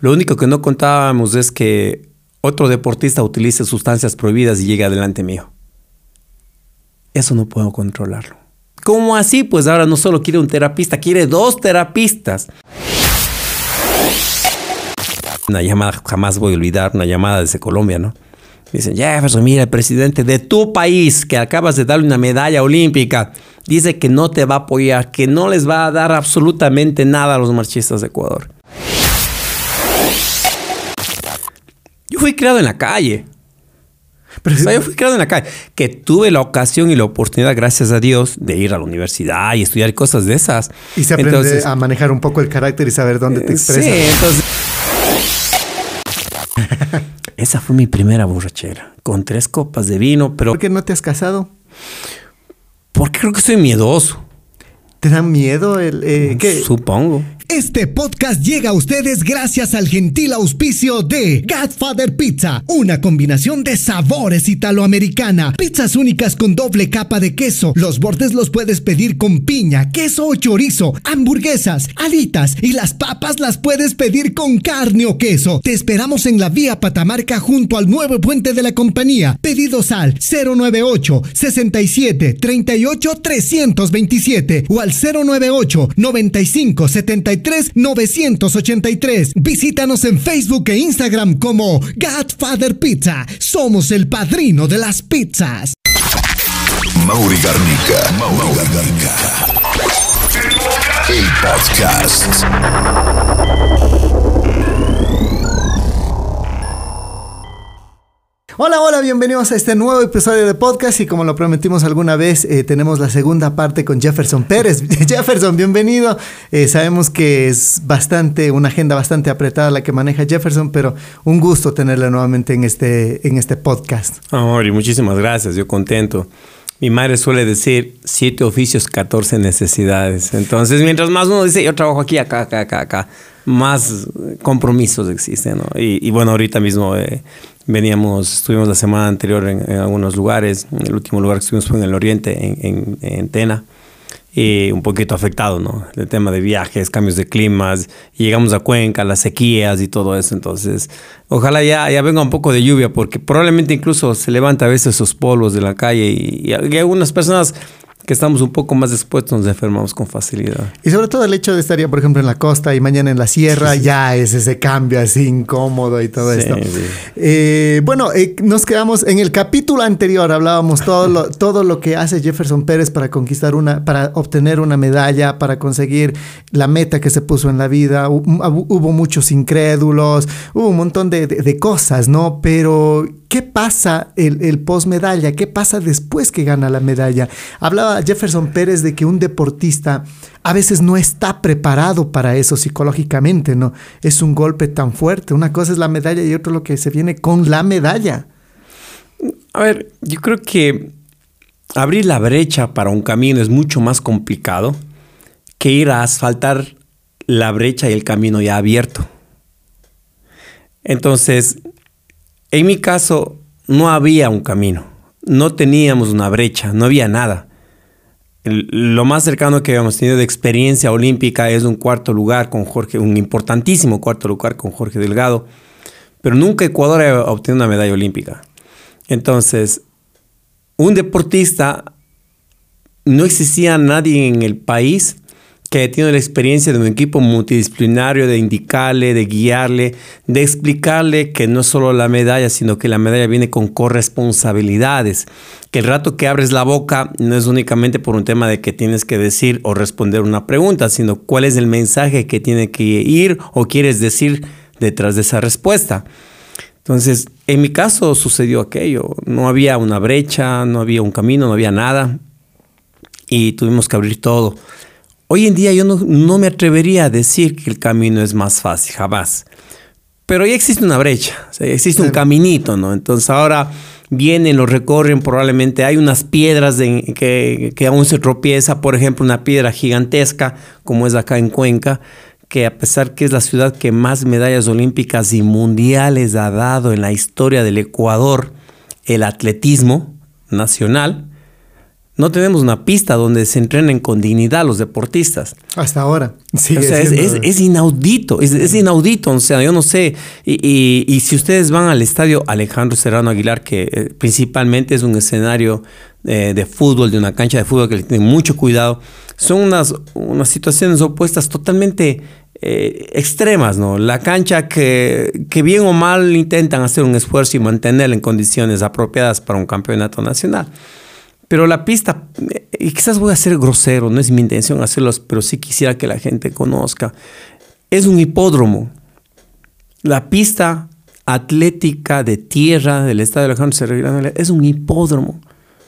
Lo único que no contábamos es que otro deportista utilice sustancias prohibidas y llegue adelante mío. Eso no puedo controlarlo. ¿Cómo así? Pues ahora no solo quiere un terapista, quiere dos terapistas. Una llamada, jamás voy a olvidar, una llamada desde Colombia, ¿no? Dicen, Jefferson, mira, el presidente de tu país, que acabas de darle una medalla olímpica, dice que no te va a apoyar, que no les va a dar absolutamente nada a los marchistas de Ecuador. Yo fui criado en la calle. Pero yo fui criado en la calle. Que tuve la ocasión y la oportunidad, gracias a Dios, de ir a la universidad y estudiar cosas de esas. Y se aprende a manejar un poco el carácter y saber dónde te expresas. Sí, entonces... Esa fue mi primera borrachera, con tres copas de vino, pero... ¿Por qué no te has casado? Porque creo que soy miedoso. ¿Te da miedo el... Eh, Supongo. Este podcast llega a ustedes gracias al gentil auspicio de Godfather Pizza, una combinación de sabores italoamericana, pizzas únicas con doble capa de queso, los bordes los puedes pedir con piña, queso o chorizo, hamburguesas, alitas y las papas las puedes pedir con carne o queso. Te esperamos en la vía Patamarca junto al nuevo puente de la compañía. Pedidos al 098 67 38 327 o al 098 95 73 983. Visítanos en Facebook e Instagram como Godfather Pizza. Somos el padrino de las pizzas. Mauri Garnica. Mauri Garnica. El podcast. Hola, hola, bienvenidos a este nuevo episodio de podcast y como lo prometimos alguna vez, eh, tenemos la segunda parte con Jefferson Pérez. Jefferson, bienvenido. Eh, sabemos que es bastante, una agenda bastante apretada la que maneja Jefferson, pero un gusto tenerla nuevamente en este, en este podcast. Amor, y muchísimas gracias, yo contento. Mi madre suele decir siete oficios, 14 necesidades. Entonces, mientras más uno dice, yo trabajo aquí, acá, acá, acá, acá, más compromisos existen. Y, bueno, ahorita mismo eh, Veníamos, estuvimos la semana anterior en, algunos lugares. El último lugar que estuvimos fue en el Oriente, en, en, Tena. Y un poquito afectado, ¿no? El tema de viajes, cambios de climas. Y llegamos a Cuenca, las sequías y todo eso. Entonces, ojalá ya, ya venga un poco de lluvia, porque probablemente incluso se levanta a veces esos polvos de la calle. y algunas personas que estamos un poco más expuestos, nos enfermamos con facilidad. Y sobre todo el hecho de estar ya, por ejemplo, en la costa y mañana en la sierra, ya es ese cambio así incómodo y todo esto. Eh, bueno, eh, nos quedamos en el capítulo anterior, hablábamos todo lo, todo lo que hace Jefferson Pérez para conquistar una, para obtener una medalla, para conseguir la meta que se puso en la vida. Hubo, muchos incrédulos, hubo un montón de, de cosas, ¿no? Pero ¿Qué pasa el, el post medalla? ¿Qué pasa después que gana la medalla? Hablaba Jefferson Pérez de que un deportista a veces no está preparado para eso psicológicamente, ¿no? Es un golpe tan fuerte. Una cosa es la medalla y otra lo que se viene con la medalla. A ver, yo creo que abrir la brecha para un camino es mucho más complicado que ir a asfaltar la brecha y el camino ya abierto. Entonces, en mi caso, no había un camino, no teníamos una brecha, no había nada. lo más cercano que habíamos tenido de experiencia olímpica es un cuarto lugar con Jorge, un importantísimo cuarto lugar con Jorge Delgado, pero nunca Ecuador ha obtenido una medalla olímpica. Entonces, un deportista, no existía nadie en el país que tenido la experiencia de un equipo multidisciplinario, de indicarle, de guiarle, de explicarle que no solo la medalla, sino que la medalla viene con corresponsabilidades, que el rato que abres la boca no es únicamente por un tema de que tienes que decir o responder una pregunta, sino cuál es el mensaje que tiene que ir o quieres decir detrás de esa respuesta. Entonces, en mi caso sucedió aquello, no había una brecha, no había un camino, no había nada y tuvimos que abrir todo. Hoy en día yo no, me atrevería a decir que el camino es más fácil, jamás. Pero ya existe una brecha, existe un caminito, ¿no? Entonces ahora vienen, lo recorren, probablemente hay unas piedras que, que aún se tropieza, por ejemplo, una piedra gigantesca como es acá en Cuenca, que a pesar que es la ciudad que más medallas olímpicas y mundiales ha dado en la historia del Ecuador, el atletismo nacional, No tenemos una pista donde se entrenen con dignidad los deportistas. Hasta ahora. Sí, es, inaudito, es, inaudito. O sea, yo no sé. Y, si ustedes van al estadio Alejandro Serrano Aguilar, que eh, principalmente es un escenario eh, de fútbol, de una cancha de fútbol que tiene mucho cuidado, son unas, unas situaciones opuestas totalmente eh, extremas, ¿no? La cancha que, que, bien o mal intentan hacer un esfuerzo y mantenerla en condiciones apropiadas para un campeonato nacional. Pero la pista, y quizás voy a ser grosero, no es mi intención hacerlo, pero sí quisiera que la gente conozca, es un hipódromo. La pista atlética de tierra del Estado de Alejandro Serrano es un hipódromo.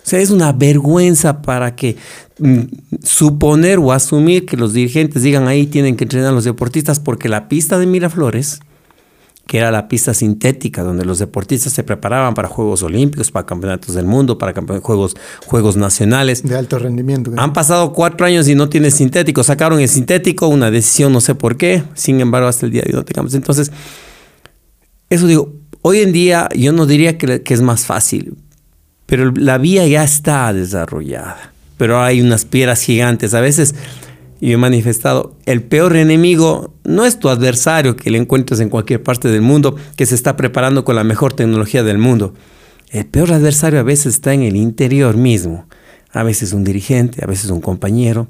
O sea, es una vergüenza para que mm, suponer o asumir que los dirigentes digan ahí tienen que entrenar a los deportistas porque la pista de Miraflores que era la pista sintética, donde los deportistas se preparaban para Juegos Olímpicos, para campeonatos del mundo, para juegos, juegos nacionales. De alto rendimiento. Han pasado cuatro años y no tiene sintético. Sacaron el sintético, una decisión, no sé por qué. Sin embargo, hasta el día de hoy no tengamos. Entonces, eso digo, hoy en día yo no diría que, que es más fácil, pero la vía ya está desarrollada. Pero hay unas piedras gigantes. A veces y he manifestado, el peor enemigo no es tu adversario que le encuentres en cualquier parte del mundo, que se está preparando con la mejor tecnología del mundo. El peor adversario a veces está en el interior mismo. A veces un dirigente, a veces un compañero,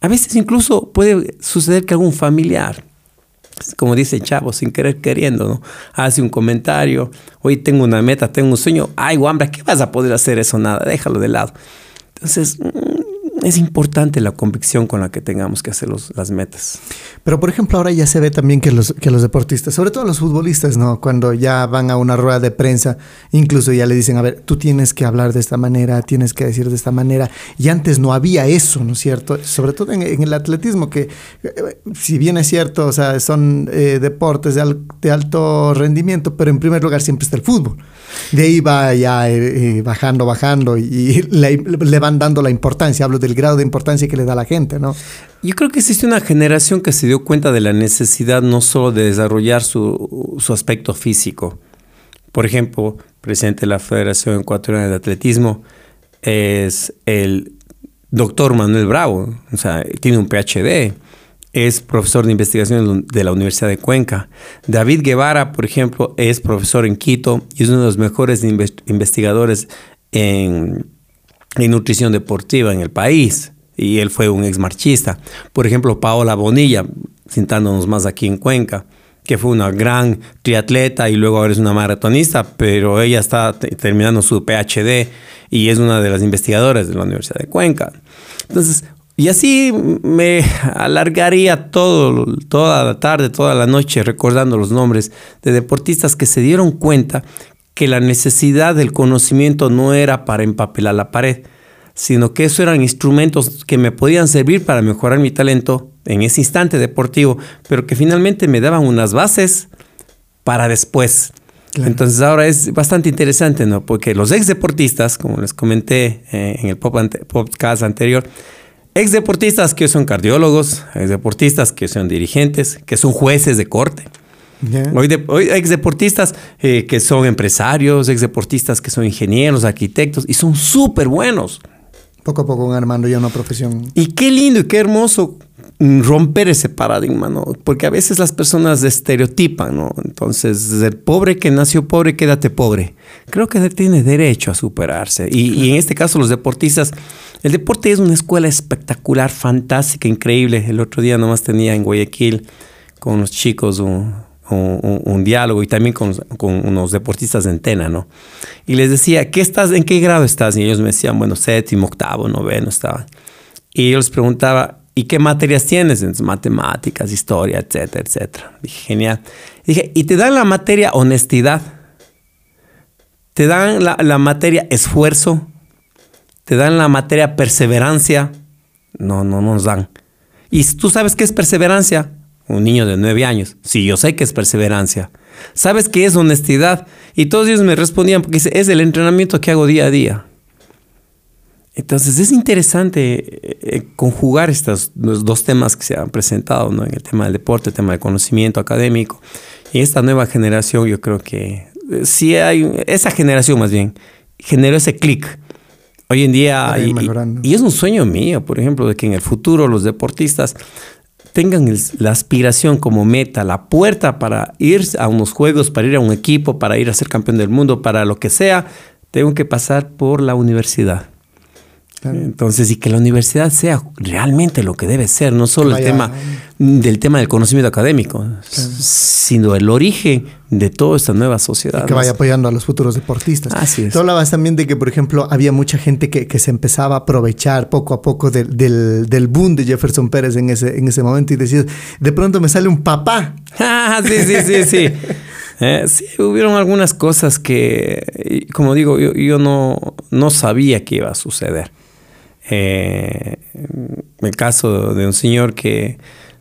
a veces incluso puede suceder que algún familiar, como dice Chavo, sin querer queriendo, ¿no? Hace un comentario, hoy tengo una meta, tengo un sueño, ay, guambra, ¿qué vas a poder hacer eso? Nada, déjalo de lado. Entonces, es importante la convicción con la que tengamos que hacer las metas. Pero por ejemplo, ahora ya se ve también que los, que los deportistas, sobre todo los futbolistas, ¿no? Cuando ya van a una rueda de prensa, incluso ya le dicen, a ver, tú tienes que hablar de esta manera, tienes que decir de esta manera. Y antes no había eso, ¿no es cierto? Sobre todo en, el atletismo, que eh, si bien es cierto, o sea, son eh, deportes de, de alto rendimiento, pero en primer lugar siempre está el fútbol. De ahí va ya eh, bajando, bajando y, le, le, van dando la importancia. Hablo del grado de importancia que le da la gente, ¿no? Yo creo que existe una generación que se dio cuenta de la necesidad no solo de desarrollar su, su aspecto físico. Por ejemplo, presidente de la Federación Ecuatoriana de Atletismo es el doctor Manuel Bravo, o sea, tiene un PhD es profesor de investigación de la Universidad de Cuenca. David Guevara, por ejemplo, es profesor en Quito y es uno de los mejores investigadores en, nutrición deportiva en el país. Y él fue un ex marchista. Por ejemplo, Paola Bonilla, sentándonos más aquí en Cuenca, que fue una gran triatleta y luego ahora es una maratonista, pero ella está terminando su PhD y es una de las investigadoras de la Universidad de Cuenca. Entonces, y así me alargaría todo, toda la tarde, toda la noche recordando los nombres de deportistas que se dieron cuenta que la necesidad del conocimiento no era para empapelar la pared, sino que eso eran instrumentos que me podían servir para mejorar mi talento en ese instante deportivo, pero que finalmente me daban unas bases para después. Entonces ahora es bastante interesante, ¿no? Porque los ex deportistas, como les comenté eh, en el podcast anterior, Ex deportistas que son cardiólogos, ex deportistas que son dirigentes, que son jueces de corte. Hoy, ex deportistas eh, que son empresarios, ex deportistas que son ingenieros, arquitectos y son súper buenos. Poco a poco van armando ya una profesión. Y qué lindo y qué hermoso romper ese paradigma, ¿no? Porque a veces las personas estereotipan, ¿no? Entonces, el pobre que nació pobre, quédate pobre. Creo que tiene derecho a superarse. Y, y en este caso, los deportistas el deporte es una escuela espectacular, fantástica, increíble. El otro día nomás tenía en Guayaquil con los chicos un, diálogo y también con, unos deportistas de Entena, ¿no? Y les decía, ¿qué estás, ¿en qué grado estás? Y ellos me decían, bueno, séptimo, octavo, noveno estaban. Y yo les preguntaba, ¿y qué materias tienes? Entonces, matemáticas, historia, etcétera, etcétera. Dije, genial. dije, ¿y te dan la materia honestidad? ¿Te dan la, la materia esfuerzo? te dan la materia perseverancia. No, no nos dan. ¿Y tú sabes qué es perseverancia? Un niño de nueve años. Sí, yo sé que es perseverancia. ¿Sabes qué es honestidad? Y todos ellos me respondían porque es el entrenamiento que hago día a día. Entonces es interesante eh, eh, conjugar estos dos temas que se han presentado, ¿no? en el tema del deporte, el tema del conocimiento académico. Y esta nueva generación, yo creo que eh, sí hay, esa generación más bien, generó ese clic Hoy en día, y, y, es un sueño mío, por ejemplo, de que en el futuro los deportistas tengan la aspiración como meta, la puerta para ir a unos juegos, para ir a un equipo, para ir a ser campeón del mundo, para lo que sea, tengo que pasar por la universidad. Entonces, y que la universidad sea realmente lo que debe ser, no solo el tema del tema del conocimiento académico, sino el origen de toda esta nueva sociedad. que vaya apoyando a los futuros deportistas. Así es. Tú hablabas también de que, por ejemplo, había mucha gente que, se empezaba a aprovechar poco a poco del, del, boom de Jefferson Pérez en ese, en ese momento y decías, de pronto me sale un papá. Ah, sí, sí, sí, sí. Eh, sí, hubieron algunas cosas que, como digo, yo, yo no, no sabía que iba a suceder. Eh, el caso de un señor que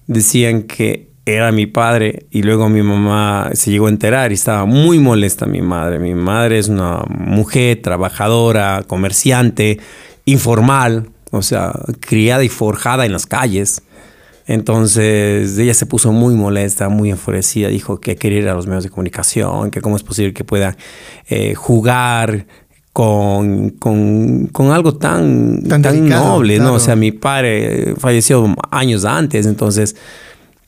decían que era mi padre y luego mi mamá se llegó a enterar y estaba muy molesta mi madre. Mi madre es una mujer trabajadora, comerciante, informal, o sea, criada y forjada en las calles. Entonces ella se puso muy molesta, muy enfurecida, dijo que quería ir a los medios de comunicación, que cómo es posible que pueda eh, jugar con, con, algo tan, tan, noble, ¿no? O sea, mi padre falleció años antes, entonces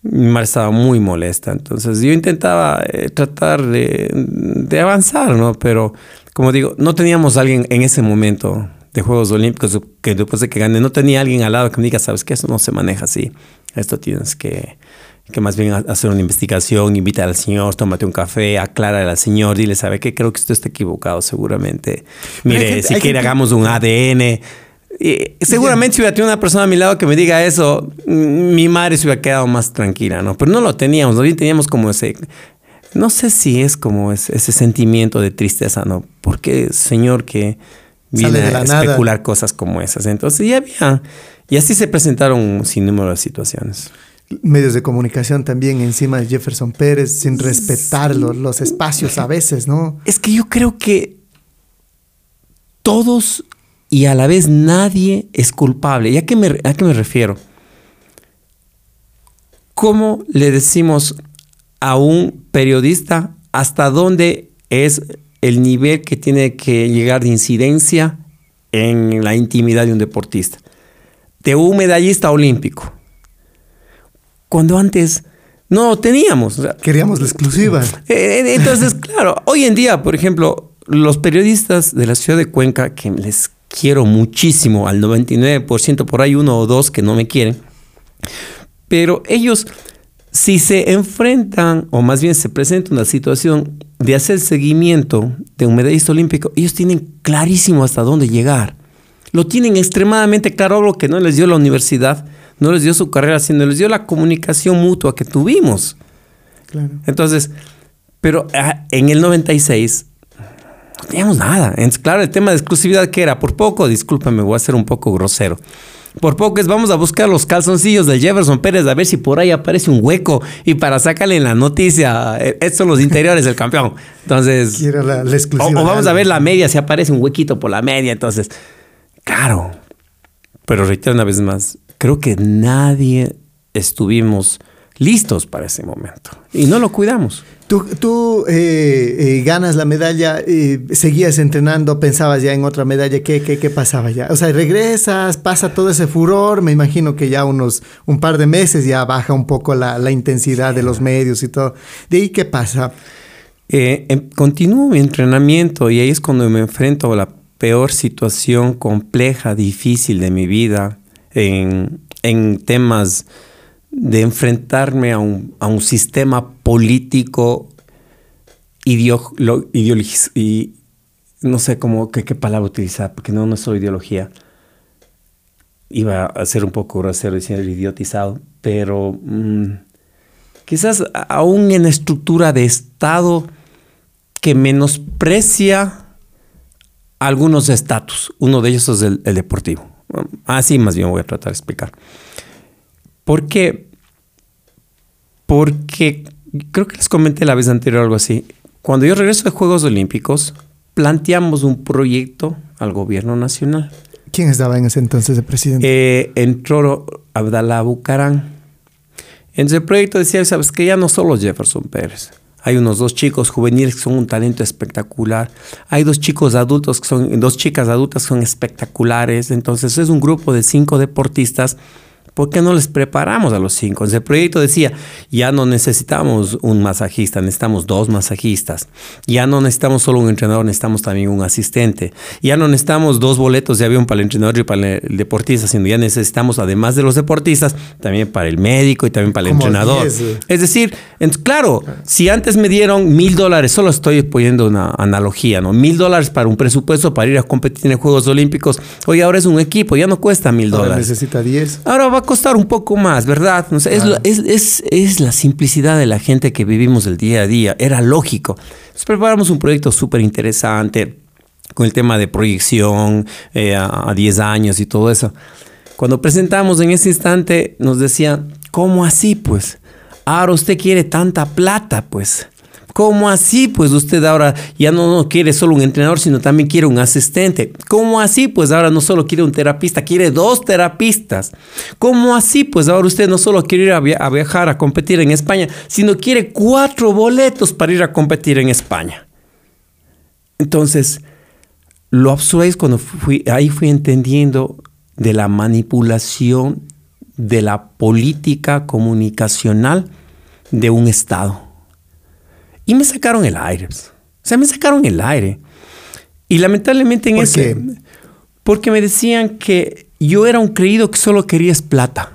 mi madre estaba muy molesta. Entonces yo intentaba eh, tratar de, de, avanzar, ¿no? Pero como digo, no teníamos alguien en ese momento de Juegos Olímpicos que después de que gane, no tenía alguien al lado que me diga, sabes que eso no se maneja así, esto tienes que que más bien hacer una investigación, invita al señor, tómate un café, aclara al señor, dile, ¿sabe qué? Creo que usted está equivocado seguramente. Mire, si quiere hagamos un ADN. Y seguramente si hubiera tenido una persona a mi lado que me diga eso, mi madre se hubiera quedado más tranquila, ¿no? Pero no lo teníamos, no teníamos como ese, no sé si es como ese, sentimiento de tristeza, ¿no? Porque señor que viene a especular cosas como esas. Entonces ya había, y así se presentaron sin número de situaciones medios de comunicación también encima de Jefferson Pérez, sin respetar los, espacios a veces, ¿no? Es que yo creo que todos y a la vez nadie es culpable. ¿Y a qué me, a qué me refiero? ¿Cómo le decimos a un periodista hasta dónde es el nivel que tiene que llegar de incidencia en la intimidad de un deportista? De un medallista olímpico cuando antes no teníamos. Queríamos la exclusiva. Eh, eh, entonces, claro, hoy en día, por ejemplo, los periodistas de la ciudad de Cuenca, que les quiero muchísimo, al 99%, por ahí uno o dos que no me quieren, pero ellos, si se enfrentan, o más bien se presenta una situación de hacer seguimiento de un medallista olímpico, ellos tienen clarísimo hasta dónde llegar. Lo tienen extremadamente claro, lo que no les dio la universidad no les dio su carrera, sino les dio la comunicación mutua que tuvimos. Entonces, pero ah, en el 96 no teníamos nada. claro, el tema de exclusividad que era, por poco, discúlpame, voy a ser un poco grosero. Por poco es vamos a buscar los calzoncillos del Jefferson Pérez a ver si por ahí aparece un hueco y para sacarle en la noticia, eh, estos son los interiores del campeón. Entonces, o, vamos a ver la media si aparece un huequito por la media. Entonces, claro, pero reitero una vez más, creo que nadie estuvimos listos para ese momento y no lo cuidamos. Tú, eh, eh, ganas la medalla, eh, seguías entrenando, pensabas ya en otra medalla, ¿qué, qué, qué pasaba ya? O sea, regresas, pasa todo ese furor, me imagino que ya unos un par de meses ya baja un poco la, intensidad de los medios y todo. ¿De ahí qué pasa? Em, continúo mi entrenamiento y ahí es cuando me enfrento a la peor situación compleja, difícil de mi vida en, temas de enfrentarme a un, sistema político y no sé cómo qué, palabra utilizar, porque no, no es solo ideología. Iba a ser un poco grosero decir el idiotizado, pero mm, quizás aún en estructura de Estado que menosprecia algunos estatus. Uno de ellos es el deportivo. Así más bien voy a tratar de explicar. ¿Por qué? Porque creo que les comenté la vez anterior algo así. Cuando yo regreso de Juegos Olímpicos, planteamos un proyecto al gobierno nacional. ¿Quién estaba en ese entonces de presidente? Eh, entró Abdalá Bucarán. Entonces el proyecto decía, sabes que ya no solo Jefferson Pérez, Hay unos dos chicos juveniles que son un talento espectacular. Hay dos chicos adultos que son, dos chicas adultas que son espectaculares. Entonces es un grupo de cinco deportistas ¿Por qué no les preparamos a los cinco? El proyecto decía, ya no necesitamos un masajista, necesitamos dos masajistas. Ya no necesitamos solo un entrenador, necesitamos también un asistente. Ya no necesitamos dos boletos de avión para el entrenador y para el deportista, sino ya necesitamos, además de los deportistas, también para el médico y también para el entrenador. Es decir, claro, si antes me dieron mil dólares, solo estoy poniendo una analogía, ¿no? Mil dólares para un presupuesto para ir a competir en Juegos Olímpicos. Hoy ahora es un equipo, ya no cuesta mil dólares. necesita diez. Ahora va costar un poco más, ¿verdad? es, la simplicidad de la gente que vivimos el día a día. Era lógico. Entonces preparamos un proyecto súper interesante con el tema de proyección eh, a, 10 años y todo eso. Cuando presentamos en ese instante nos decían, ¿cómo así pues? Ahora usted quiere tanta plata pues. ¿Cómo así? Pues usted ahora ya no, quiere solo un entrenador, sino también quiere un asistente. ¿Cómo así? Pues ahora no solo quiere un terapista, quiere dos terapistas. ¿Cómo así? Pues ahora usted no solo quiere ir a, viajar a competir en España, sino quiere cuatro boletos para ir a competir en España. Entonces, lo absurdo es cuando ahí fui entendiendo de la manipulación de la política comunicacional de un Estado. Y me sacaron el aire. O sea, me sacaron el aire. Y lamentablemente en ¿Por ese... Qué? Porque me decían que yo era un creído que solo querías plata.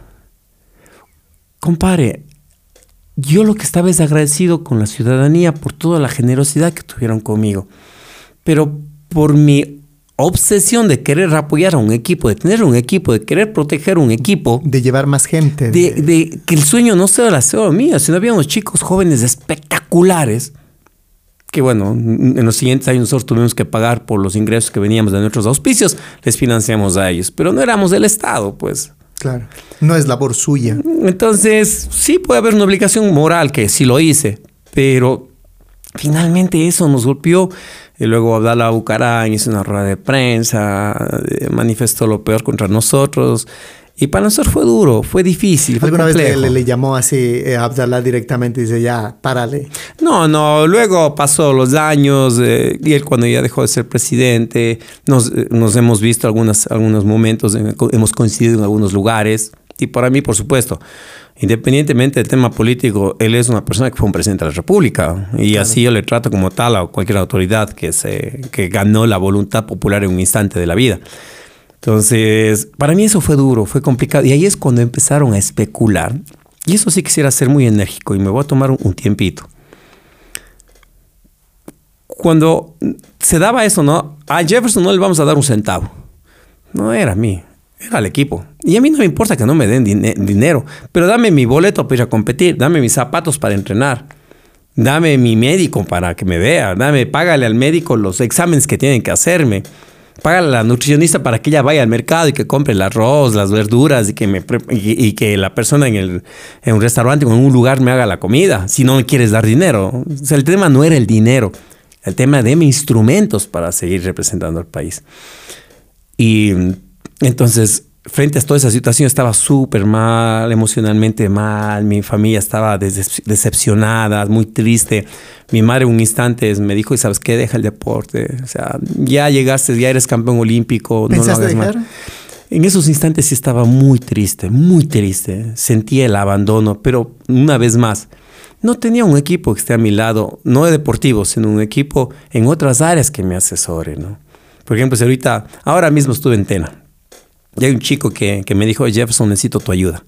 Compadre, yo lo que estaba es agradecido con la ciudadanía por toda la generosidad que tuvieron conmigo. Pero por mi obsesión de querer apoyar a un equipo, de tener un equipo, de querer proteger un equipo. De llevar más gente. De, que el sueño no sea la CEO mía, sino había unos chicos jóvenes espectaculares que bueno, en los siguientes años nosotros tuvimos que pagar por los ingresos que veníamos de nuestros auspicios, les financiamos a ellos, pero no éramos del Estado, pues. Claro, no es labor suya. Entonces, sí puede haber una obligación moral que sí lo hice, pero finalmente eso nos golpeó y luego Abdallah Bucarán hizo una rueda de prensa, eh, manifestó lo peor contra nosotros. Y para nosotros fue duro, fue difícil. Fue ¿Alguna vez le, llamó así eh, a Abdallah directamente y dice, ya, párale? No, no, luego pasó los años eh, y él cuando ya dejó de ser presidente, nos, nos hemos visto algunos, algunos momentos, hemos coincidido en algunos lugares. Y para mí, por supuesto, independientemente del tema político, él es una persona que fue un presidente de la República y así yo le trato como tal a cualquier autoridad que, se, que ganó la voluntad popular en un instante de la vida. Entonces, para mí eso fue duro, fue complicado y ahí es cuando empezaron a especular. Y eso sí quisiera ser muy enérgico y me voy a tomar un, tiempito. Cuando se daba eso, ¿no? A Jefferson no le vamos a dar un centavo. No era a mí, era al equipo. Y a mí no me importa que no me den dinero, pero dame mi boleto para ir a competir, dame mis zapatos para entrenar, dame mi médico para que me vea, dame, págale al médico los exámenes que tienen que hacerme, págale a la nutricionista para que ella vaya al mercado y que compre el arroz, las verduras y que, me, y, que la persona en, el, en un restaurante o en un lugar me haga la comida, si no me quieres dar dinero. O sea, el tema no era el dinero, el tema de mis instrumentos para seguir representando al país. Y entonces, frente a toda esa situación, estaba súper mal, emocionalmente mal, mi familia estaba decepcionada, muy triste. Mi madre un instante me dijo, ¿y sabes qué? Deja el deporte. O sea, ya llegaste, ya eres campeón olímpico, no lo hagas más. En esos instantes sí estaba muy triste, muy triste. Sentía el abandono, pero una vez más, no tenía un equipo que esté a mi lado, no de deportivo, sino un equipo en otras áreas que me asesore, ¿no? Por ejemplo, si ahorita, ahora mismo estuve en Tena. Y hay un chico que, me dijo, Jefferson, necesito tu ayuda.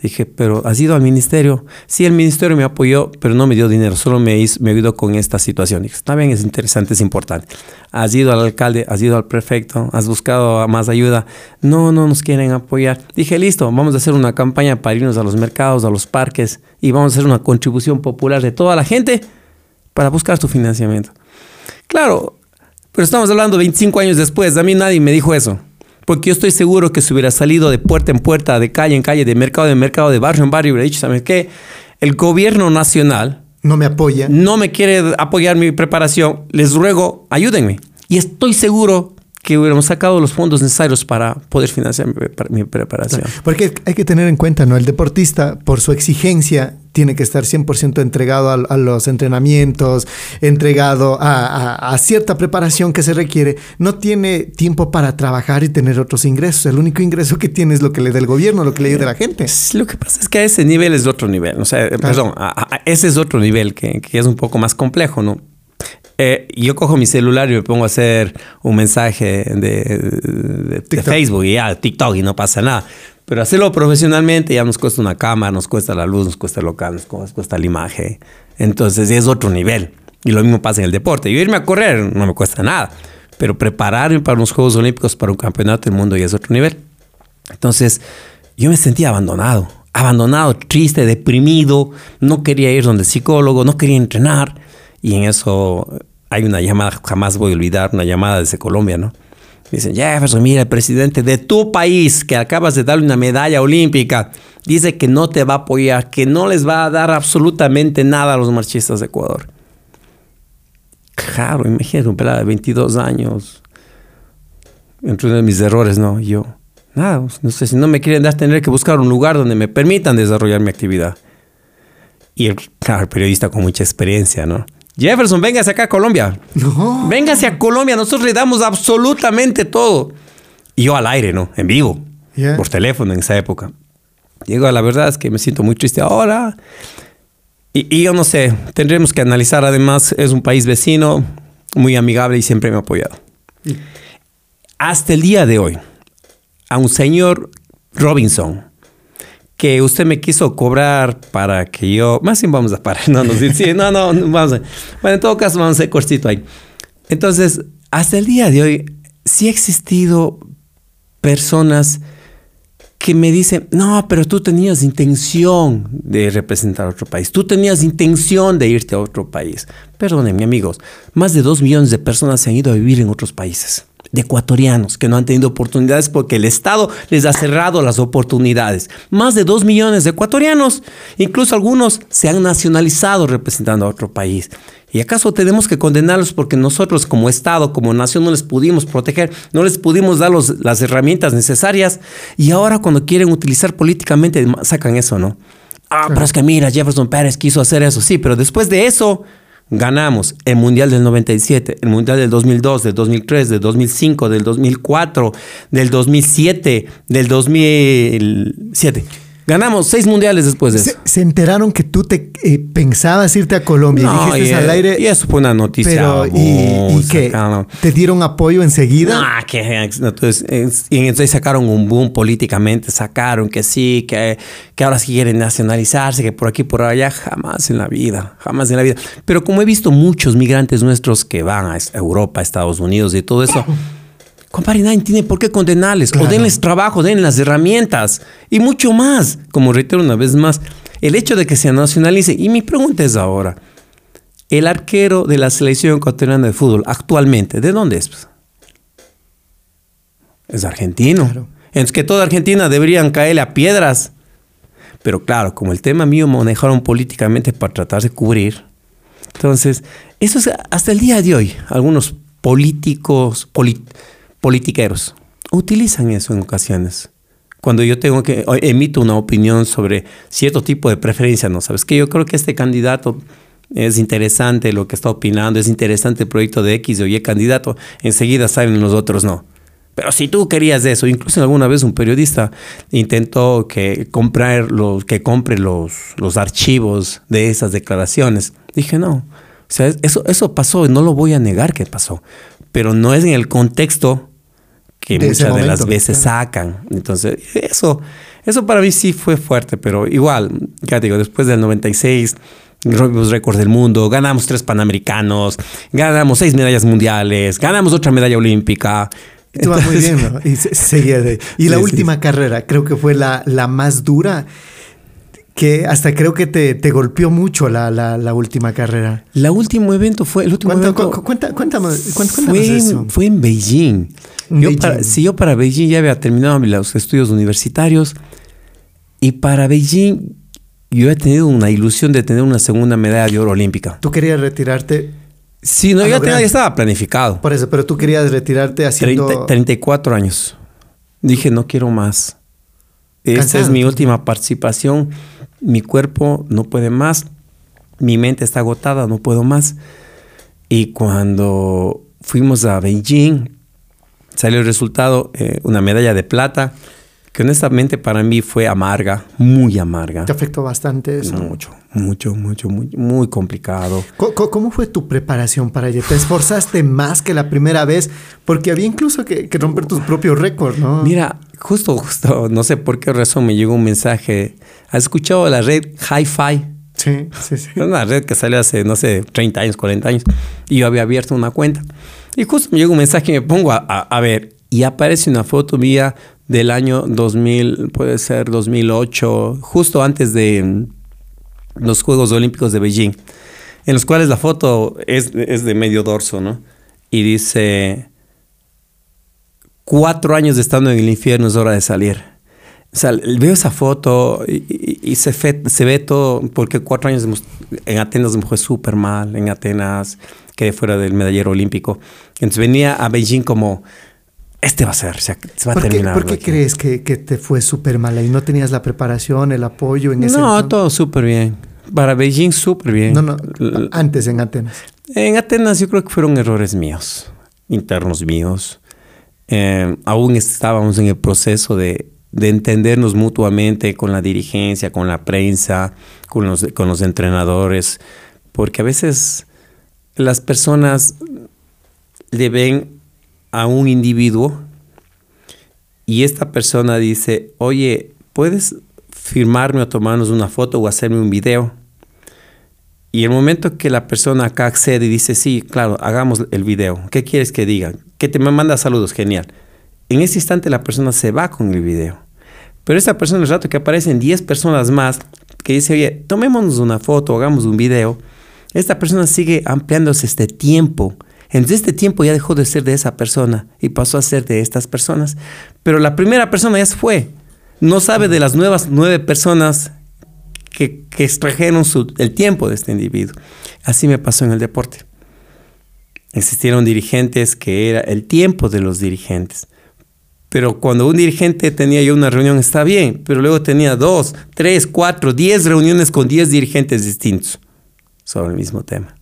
Dije, pero ¿has ido al ministerio? Sí, el ministerio me apoyó, pero no me dio dinero, solo me, hizo, me ayudó con esta situación. Dije, está bien, es interesante, es importante. ¿Has ido al alcalde? ¿Has ido al prefecto? ¿Has buscado más ayuda? No, no nos quieren apoyar. Dije, listo, vamos a hacer una campaña para irnos a los mercados, a los parques y vamos a hacer una contribución popular de toda la gente para buscar tu financiamiento. Claro, pero estamos hablando 25 años después, a mí nadie me dijo eso. Porque yo estoy seguro que si hubiera salido de puerta en puerta, de calle en calle, de mercado en mercado, de barrio en barrio, hubiera dicho, ¿sabes qué? El gobierno nacional... No me apoya. No me quiere apoyar mi preparación. Les ruego, ayúdenme. Y estoy seguro que hubiéramos sacado los fondos necesarios para poder financiar mi, preparación. Porque hay que tener en cuenta, ¿no? El deportista, por su exigencia, tiene que estar 100% entregado a, los entrenamientos, entregado a, cierta preparación que se requiere. No tiene tiempo para trabajar y tener otros ingresos. El único ingreso que tiene es lo que le da el gobierno, lo que le da la gente. Lo que pasa es que a ese nivel es otro nivel. O sea, perdón, ese es otro nivel que, que es un poco más complejo, ¿no? Eh, yo cojo mi celular y me pongo a hacer un mensaje de, Facebook y ya, TikTok y no pasa nada. Pero hacerlo profesionalmente ya nos cuesta una cámara, nos cuesta la luz, nos cuesta el local, nos cuesta la imagen. Entonces es otro nivel. Y lo mismo pasa en el deporte. Yo irme a correr no me cuesta nada. Pero prepararme para unos Juegos Olímpicos, para un campeonato del mundo ya es otro nivel. Entonces yo me sentía abandonado. Abandonado, triste, deprimido. No quería ir donde psicólogo, no quería entrenar. Y en eso hay una llamada, jamás voy a olvidar, una llamada desde Colombia, ¿no? Dicen, Jefferson, mira, el presidente de tu país, que acabas de darle una medalla olímpica, dice que no te va a apoyar, que no les va a dar absolutamente nada a los marchistas de Ecuador. Claro, imagínate un pelado de 22 años. Entre uno de mis errores, ¿no? Yo, nada, no sé, si no me quieren dar, tendré que buscar un lugar donde me permitan desarrollar mi actividad. Y el periodista con mucha experiencia, ¿no? Jefferson, véngase acá a Colombia. No. Véngase a Colombia, nosotros le damos absolutamente todo. Y yo al aire, ¿no? En vivo. Por teléfono en esa época. Digo, la verdad es que me siento muy triste ahora. Y, yo no sé, tendremos que analizar. Además, es un país vecino, muy amigable y siempre me ha apoyado. Hasta el día de hoy, a un señor Robinson, que usted me quiso cobrar para que yo. Más bien vamos a parar. No, no, sí, no, no, vamos a. Bueno, en todo caso, vamos a hacer cortito ahí. Entonces, hasta el día de hoy, sí ha existido personas que me dicen, no, pero tú tenías intención de representar a otro país, tú tenías intención de irte a otro país. Perdónenme, amigos, más de dos millones de personas se han ido a vivir en otros países de ecuatorianos que no han tenido oportunidades porque el Estado les ha cerrado las oportunidades. Más de dos millones de ecuatorianos, incluso algunos se han nacionalizado representando a otro país. ¿Y acaso tenemos que condenarlos porque nosotros como Estado, como nación, no les pudimos proteger, no les pudimos dar las herramientas necesarias? Y ahora cuando quieren utilizar políticamente, sacan eso, ¿no? Ah, pero es que mira, Jefferson Pérez quiso hacer eso, sí, pero después de eso ganamos el Mundial del 97, el Mundial del 2002, del 2003, del 2005, del 2004, del 2007, del 2007. Ganamos seis mundiales después de eso. Se, enteraron que tú te eh, pensabas irte a Colombia y dijiste al aire. Y eso fue una noticia. Pero, ¿y, que te dieron apoyo enseguida? Ah, que entonces, y entonces sacaron un boom políticamente, sacaron que sí, que, que ahora sí quieren nacionalizarse, que por aquí, por allá, jamás en la vida, jamás en la vida. Pero como he visto muchos migrantes nuestros que van a Europa, a Estados Unidos y todo eso. Compadre, nadie tiene por qué condenarles. O denles trabajo, denles las herramientas. Y mucho más. Como reitero una vez más, el hecho de que se nacionalice. Y mi pregunta es ahora. El arquero de la selección ecuatoriana de fútbol actualmente, ¿de dónde es? Es argentino. Claro. Entonces que toda Argentina deberían caerle a piedras. Pero claro, como el tema mío manejaron políticamente para tratar de cubrir. Entonces, eso es hasta el día de hoy. Algunos políticos, politiqueros utilizan eso en ocasiones. Cuando yo tengo que emito una opinión sobre cierto tipo de preferencia, no sabes que yo creo que este candidato es interesante lo que está opinando, es interesante el proyecto de X o Y candidato, enseguida saben los otros no. Pero si tú querías eso, incluso alguna vez un periodista intentó que comprar los, que compre los, los archivos de esas declaraciones. Dije, no. O sea, eso, eso pasó, no lo voy a negar que pasó. Pero no es en el contexto que muchas de las veces sacan. Entonces, eso, eso para mí sí fue fuerte, pero igual, ya digo, después del 96 rompimos récords del mundo, ganamos tres panamericanos, ganamos seis medallas mundiales, ganamos otra medalla olímpica. Y muy bien, ¿no? Y, la última carrera, creo que fue la, la más dura que hasta creo que te, te golpeó mucho la, la, última carrera. El último evento fue el último evento. cuéntame, fue, en, fue en Beijing. Yo Para, si yo para Beijing ya había terminado los estudios universitarios y para Beijing yo he tenido una ilusión de tener una segunda medalla de oro olímpica. ¿Tú querías retirarte Sí, no, ya, tenía, ya, estaba planificado. Por eso, pero tú querías retirarte haciendo... 30, 34 años. Dije, no quiero más. Esta es mi última participación. Mi cuerpo no puede más. Mi mente está agotada, no puedo más. Y cuando fuimos a Beijing, salió el resultado, eh, una medalla de plata que honestamente para mí fue amarga, muy amarga. ¿Te afectó bastante eso? Mucho, mucho, mucho, muy, muy complicado. ¿Cómo, fue tu preparación para ello? ¿Te esforzaste más que la primera vez? Porque había incluso que, romper tus propios récords, ¿no? Mira, justo, justo, no sé por qué razón me llegó un mensaje. ¿Has escuchado la red Hi-Fi? Sí, sí, sí. Es una red que salió hace, no sé, 30 años, 40 años. Y yo había abierto una cuenta. Y justo me llegó un mensaje y me pongo a, a ver. Y aparece una foto mía del año 2000, puede ser 2008, justo antes de los Juegos Olímpicos de Beijing, en los cuales la foto es, de medio dorso, ¿no? Y dice, cuatro años de estando en el infierno es hora de salir. O sea, veo esa foto y, se, se, ve todo, porque cuatro años en Atenas me fue súper mal, en Atenas quedé fuera del medallero olímpico. Entonces venía a Beijing como este va a ser, se, va a terminar. ¿Por qué crees que, te fue súper mal ahí? ¿No tenías la preparación, el apoyo en ese No, todo súper bien. Para Beijing súper bien. No, no, antes en Atenas. En Atenas yo creo que fueron errores míos, internos míos. Eh, aún estábamos en el proceso de, entendernos mutuamente con la dirigencia, con la prensa, con los, con los entrenadores, porque a veces las personas le ven a un individuo y esta persona dice, oye, ¿puedes firmarme o tomarnos una foto o hacerme un video? Y el momento que la persona acá accede y dice, sí, claro, hagamos el video. ¿Qué quieres que diga? Que te manda saludos, genial. En ese instante la persona se va con el video. Pero esta persona, el rato que aparecen 10 personas más, que dice, oye, tomémonos una foto, hagamos un video, esta persona sigue ampliándose este tiempo entonces este tiempo ya dejó de ser de esa persona y pasó a ser de estas personas. Pero la primera persona ya se fue. No sabe de las nuevas nueve personas que, extrajeron el tiempo de este individuo. Así me pasó en el deporte. Existieron dirigentes que era el tiempo de los dirigentes. Pero cuando un dirigente tenía yo una reunión está bien, pero luego tenía dos, tres, cuatro, diez reuniones con diez dirigentes distintos sobre el mismo tema.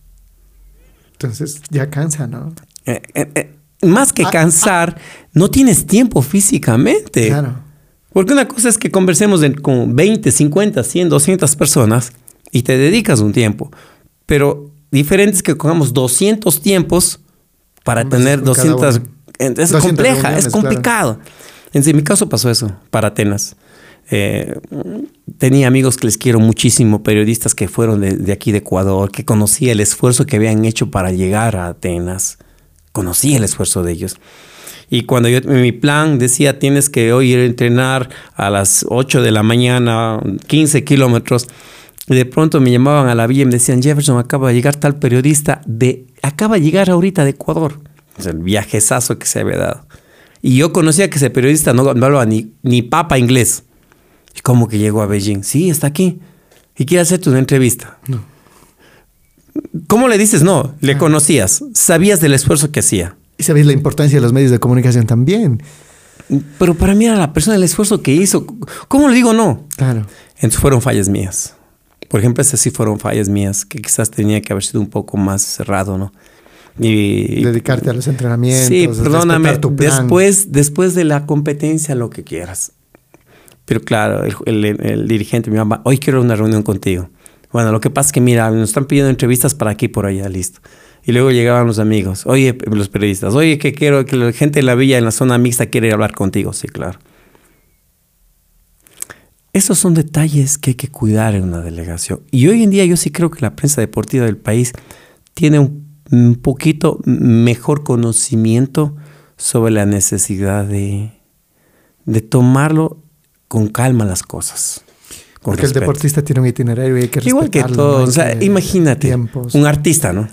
Entonces ya cansa, ¿no? Eh, eh, eh, más que ah, cansar, ah. no tienes tiempo físicamente. Claro. Porque una cosa es que conversemos con 20, 50, 100, 200 personas y te dedicas un tiempo. Pero diferente es que cogamos 200 tiempos para tener 200. Es compleja, es complicado. En mi caso pasó eso para Atenas. Eh, tenía amigos que les quiero muchísimo, periodistas que fueron de, aquí de Ecuador, que conocía el esfuerzo que habían hecho para llegar a Atenas. Conocía el esfuerzo de ellos. Y cuando yo, mi plan decía, tienes que hoy ir a entrenar a las 8 de la mañana, 15 kilómetros, y de pronto me llamaban a la villa y me decían, Jefferson, acaba de llegar tal periodista de, acaba de llegar ahorita de Ecuador. Es el viajezazo que se había dado. Y yo conocía que ese periodista no, hablaba ni, ni papa inglés. ¿Y cómo que llegó a Beijing? Sí, está aquí. Y quiere hacerte una entrevista. No. ¿Cómo le dices no? Le ah. conocías, sabías del esfuerzo que hacía. Y sabías la importancia de los medios de comunicación también. Pero para mí era la persona, el esfuerzo que hizo. ¿Cómo le digo no? Claro. Entonces fueron fallas mías. Por ejemplo, esas sí fueron fallas mías, que quizás tenía que haber sido un poco más cerrado, ¿no? Y, Dedicarte a los entrenamientos. Sí, perdóname. Después, después de la competencia, lo que quieras. Pero claro, el, dirigente me llama, hoy quiero una reunión contigo. Bueno, lo que pasa es que, mira, nos están pidiendo entrevistas para aquí por allá, listo. Y luego llegaban los amigos, oye, los periodistas, oye, que quiero que la gente de la villa en la zona mixta quiere hablar contigo. Sí, claro. Esos son detalles que hay que cuidar en una delegación. Y hoy en día yo sí creo que la prensa deportiva del país tiene un, un poquito mejor conocimiento sobre la necesidad de, de tomarlo con calma las cosas. Porque el deportista tiene un itinerario y hay que Igual que todo, o sea, imagínate, un artista, ¿no?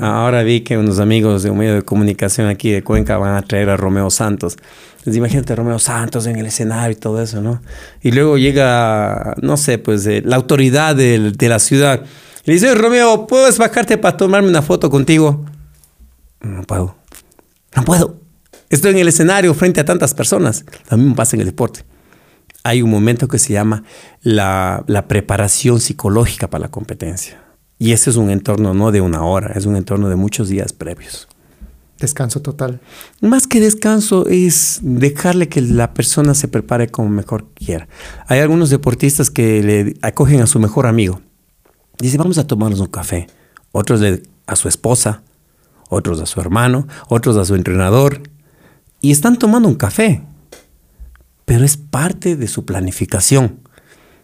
Ahora vi que unos amigos de un medio de comunicación aquí de Cuenca van a traer a Romeo Santos. Entonces, imagínate Romeo Santos en el escenario y todo eso, ¿no? Y luego llega, no sé, pues la autoridad de, de, la ciudad Le dice, Romeo, ¿puedes bajarte para tomarme una foto contigo? No puedo. No puedo. Estoy en el escenario frente a tantas personas. Lo mismo pasa en el deporte. Hay un momento que se llama la, la preparación psicológica para la competencia. Y ese es un entorno no de una hora, es un entorno de muchos días previos. Descanso total. Más que descanso es dejarle que la persona se prepare como mejor quiera. Hay algunos deportistas que le acogen a su mejor amigo. Dice, vamos a tomarnos un café. Otros a su esposa, otros a su hermano, otros a su entrenador. Y están tomando un café. Pero es parte de su planificación.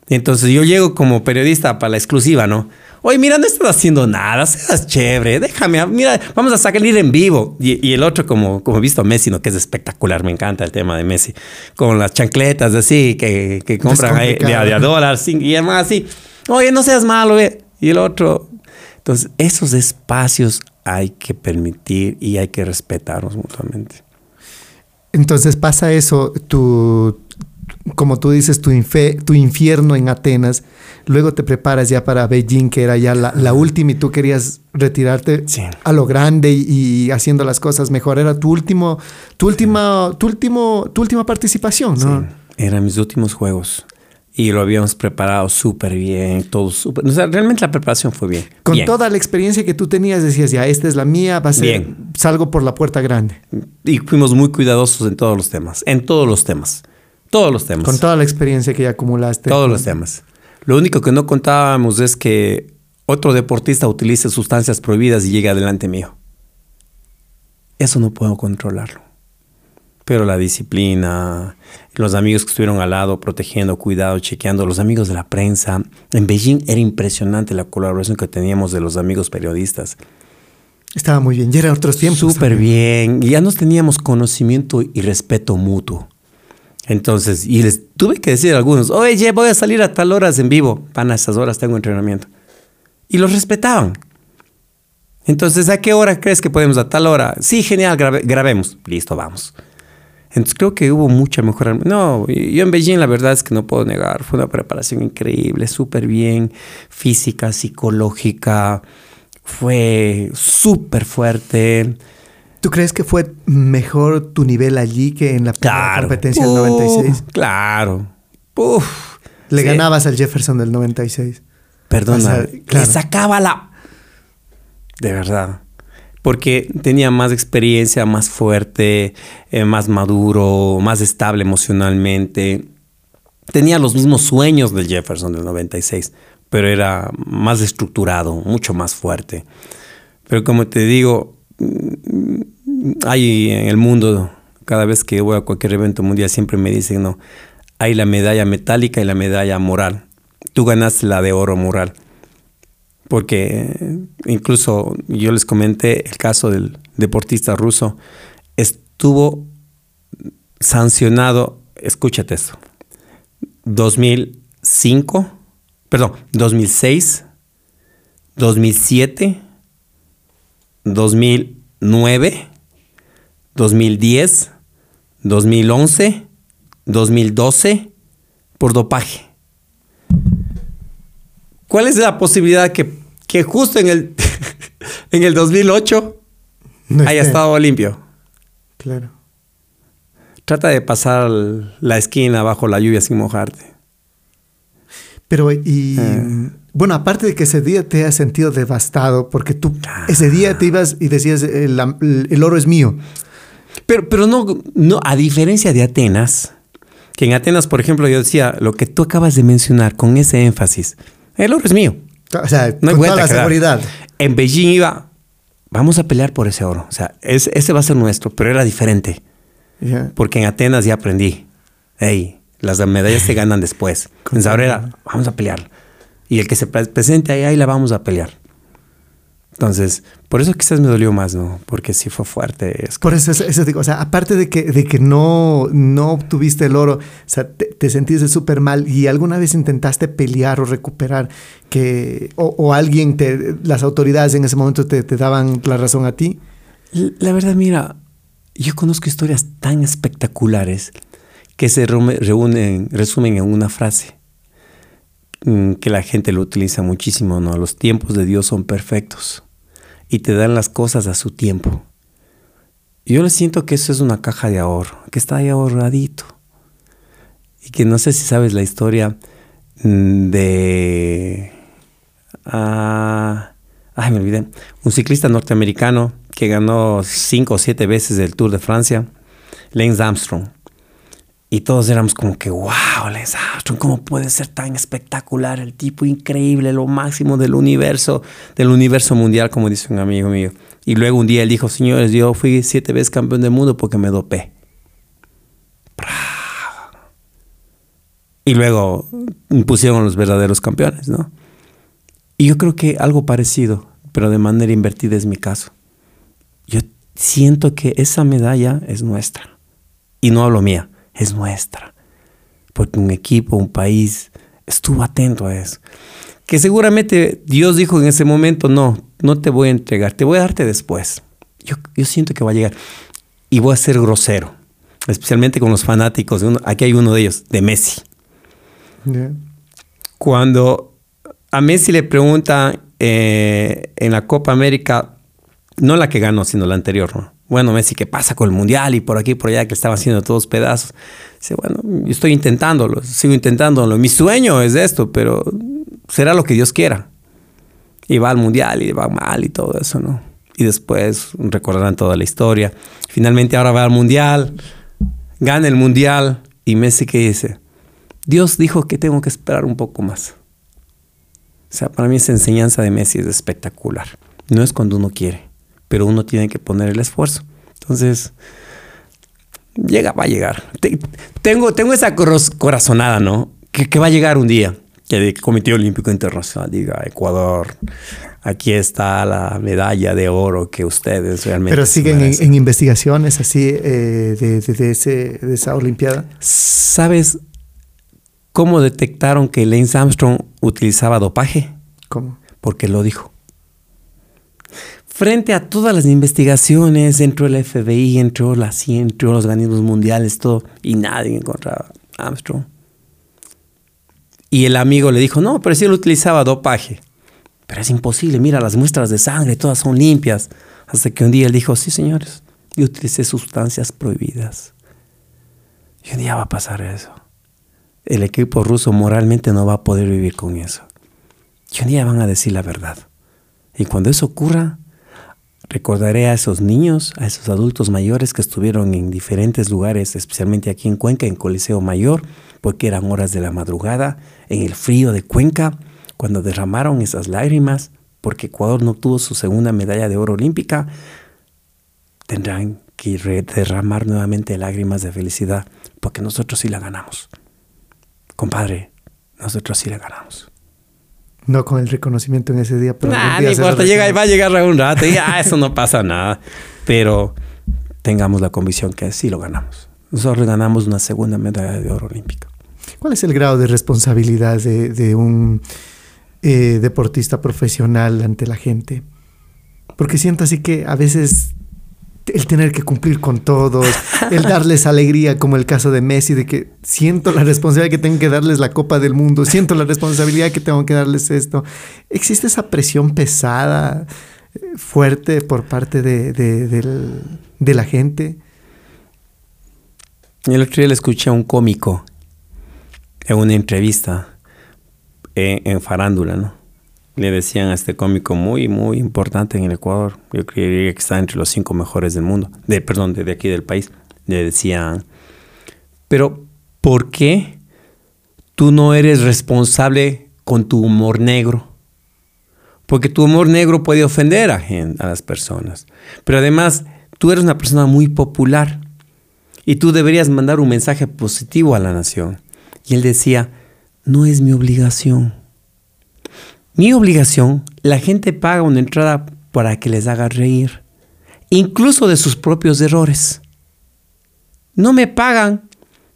Entonces yo llego como periodista para la exclusiva, ¿no? Oye, mira, no estás haciendo nada, seas chévere, déjame, mira, vamos a salir en vivo. Y, el otro, como, como he visto a Messi, ¿no? que es espectacular, me encanta el tema de Messi, con las chancletas así, que, que compran ahí de, a dólares y además así. Oye, no seas malo, ve. Y el otro. Entonces, esos espacios hay que permitir y hay que respetarnos mutuamente. Entonces pasa eso, tu, como tú dices, tu, tu infierno en Atenas, luego te preparas ya para Beijing, que era ya la, última y tú querías retirarte a lo grande y, haciendo las cosas mejor. Era tu último, tu última, tu último, tu última participación, ¿no? Eran mis últimos juegos. Y lo habíamos preparado súper bien, todo súper. O sea, realmente la preparación fue bien. Con toda la experiencia que tú tenías, decías, ya, esta es la mía, va a ser. Bien. Salgo por la puerta grande. Y fuimos muy cuidadosos en todos los temas. En todos los temas. Todos los temas. Con toda la experiencia que ya acumulaste. Todos los temas. Lo único que no contábamos es que otro deportista utilice sustancias prohibidas y llegue adelante mío. Eso no puedo controlarlo. Pero la disciplina, los amigos que estuvieron al lado, protegiendo, cuidado, chequeando, los amigos de la prensa. En Beijing era impresionante la colaboración que teníamos de los amigos periodistas. Estaba muy bien, ya eran otros tiempos. Súper bien, ya nos teníamos conocimiento y respeto mutuo. Entonces, y les tuve que decir a algunos, oye, voy a salir a tal horas en vivo. Van a esas horas, tengo entrenamiento. Y los respetaban. Entonces, ¿a qué hora crees que podemos? A tal hora. Sí, genial, grabemos. Listo, vamos. Entonces creo que hubo mucha mejor. No, yo en Beijing la verdad es que no puedo negar. Fue una preparación increíble, súper bien, física, psicológica. Fue súper fuerte. ¿Tú crees que fue mejor tu nivel allí que en la competencia del 96? Claro. Le ganabas al Jefferson del 96. Perdona. Le sacaba la. De verdad. Porque tenía más experiencia, más fuerte, eh, más maduro, más estable emocionalmente. Tenía los mismos sueños del Jefferson del 96, pero era más estructurado, mucho más fuerte. Pero como te digo, hay en el mundo, cada vez que voy a cualquier evento mundial, siempre me dicen, no, hay la medalla metálica y la medalla moral. Tú ganaste la de oro moral. Porque incluso yo les comenté el caso del deportista ruso, estuvo sancionado, escúchate esto, 2005, perdón, 2006, 2007, 2009, 2010, 2011, 2012 por dopaje. ¿Cuál es la posibilidad que, que justo en el, en el 2008 haya estado limpio? Claro. Trata de pasar la esquina bajo la lluvia sin mojarte. Pero, y. Eh. Bueno, aparte de que ese día te has sentido devastado, porque tú ese día te ibas y decías: el, el oro es mío. Pero, pero no, no, a diferencia de Atenas, que en Atenas, por ejemplo, yo decía lo que tú acabas de mencionar con ese énfasis, el oro es mío. O sea, no con toda la seguridad. En Beijing iba, vamos a pelear por ese oro. O sea, ese va a ser nuestro, pero era diferente. Porque en Atenas ya aprendí, hey, las medallas se ganan después. En Sabrera, vamos a pelear. Y el que se presente ahí, ahí la vamos a pelear. Entonces, por eso quizás me dolió más, ¿no? Porque sí fue fuerte. Por eso, eso, digo, o sea, aparte de que, de que no, no obtuviste el oro, o sea, te, sentiste súper mal y alguna vez intentaste pelear o recuperar que, o, alguien, te, las autoridades en ese momento te, te daban la razón a ti. La verdad, mira, yo conozco historias tan espectaculares que se reúnen, resumen en una frase. mm, que la gente lo utiliza muchísimo, ¿no? Los tiempos de Dios son perfectos y te dan las cosas a su tiempo. Yo le siento que eso es una caja de ahorro, que está ahí ahorradito. Y que no sé si sabes la historia mm, de... Ah, ay, me olvidé. Un ciclista norteamericano que ganó cinco o siete veces el Tour de Francia, Lance Armstrong. Y todos éramos como que, wow, Lance Armstrong, ¿cómo puede ser tan espectacular? El tipo increíble, lo máximo del universo, del universo mundial, como dice un amigo mío. Y luego un día él dijo, señores, yo fui siete veces campeón del mundo porque me dopé. Y luego pusieron los verdaderos campeones, ¿no? Y yo creo que algo parecido, pero de manera invertida es mi caso. Yo siento que esa medalla es nuestra. Y no hablo mía, es nuestra. Porque un equipo, un país estuvo atento a eso. Que seguramente Dios dijo en ese momento, no, no te voy a entregar, te voy a darte después. Yo, yo siento que va a llegar. Y voy a ser grosero, especialmente con los fanáticos. aquí hay uno de ellos, de Messi. Cuando a Messi le pregunta eh, en la Copa América, no la que ganó, sino la anterior, ¿no? Bueno, Messi, ¿qué pasa con el Mundial? Y por aquí, por allá, que estaba haciendo todos pedazos. Dice, bueno, yo estoy intentándolo, sigo intentándolo. Mi sueño es esto, pero será lo que Dios quiera. Y va al Mundial y va mal y todo eso, ¿no? Y después recordarán toda la historia. Finalmente ahora va al Mundial, gana el Mundial y Messi, ¿qué dice? Dios dijo que tengo que esperar un poco más. O sea, para mí esa enseñanza de Messi es espectacular. No es cuando uno quiere, pero uno tiene que poner el esfuerzo. Entonces, llega, va a llegar. tengo, tengo esa corazonada, ¿no? Que, va a llegar un día. Que el Comité Olímpico Internacional diga, Ecuador, aquí está la medalla de oro que ustedes realmente... Pero siguen en, investigaciones así eh, de, de, ese, de esa Olimpiada. ¿Sabes? ¿Cómo detectaron que Lance Armstrong utilizaba dopaje? ¿Cómo? Porque lo dijo. Frente a todas las investigaciones, entró el FBI, entró la CIA, entró los organismos mundiales, todo, y nadie encontraba a Armstrong. Y el amigo le dijo, no, pero si él utilizaba dopaje. Pero es imposible, mira, las muestras de sangre, todas son limpias. Hasta que un día él dijo, sí, señores, yo utilicé sustancias prohibidas. Y un día va a pasar eso el equipo ruso moralmente no va a poder vivir con eso. Y un día van a decir la verdad. Y cuando eso ocurra, recordaré a esos niños, a esos adultos mayores que estuvieron en diferentes lugares, especialmente aquí en Cuenca, en Coliseo Mayor, porque eran horas de la madrugada, en el frío de Cuenca, cuando derramaron esas lágrimas, porque Ecuador no tuvo su segunda medalla de oro olímpica, tendrán que derramar nuevamente lágrimas de felicidad, porque nosotros sí la ganamos compadre, nosotros sí le ganamos. No con el reconocimiento en ese día, pero. Nah, ni importa, llega, va a llegar un rato y ah, eso no pasa nada. Pero tengamos la convicción que sí lo ganamos. Nosotros ganamos una segunda medalla de oro olímpica. ¿Cuál es el grado de responsabilidad de, un eh, deportista profesional ante la gente? Porque siento así que a veces el tener que cumplir con todos, el darles alegría, como el caso de Messi, de que siento la responsabilidad que tengo que darles la Copa del Mundo, siento la responsabilidad que tengo que darles esto. ¿Existe esa presión pesada, fuerte por parte de, la gente? El otro día le escuché a un cómico en una entrevista en, en farándula, ¿no? Le decían a este cómico muy, muy importante en el Ecuador. Yo creería que está entre los cinco mejores del mundo, de, perdón, de, aquí del país. Le decían, pero ¿por qué tú no eres responsable con tu humor negro? Porque tu humor negro puede ofender a, a las personas. Pero además, tú eres una persona muy popular y tú deberías mandar un mensaje positivo a la nación. Y él decía, no es mi obligación mi obligación, la gente paga una entrada para que les haga reír, incluso de sus propios errores. No me pagan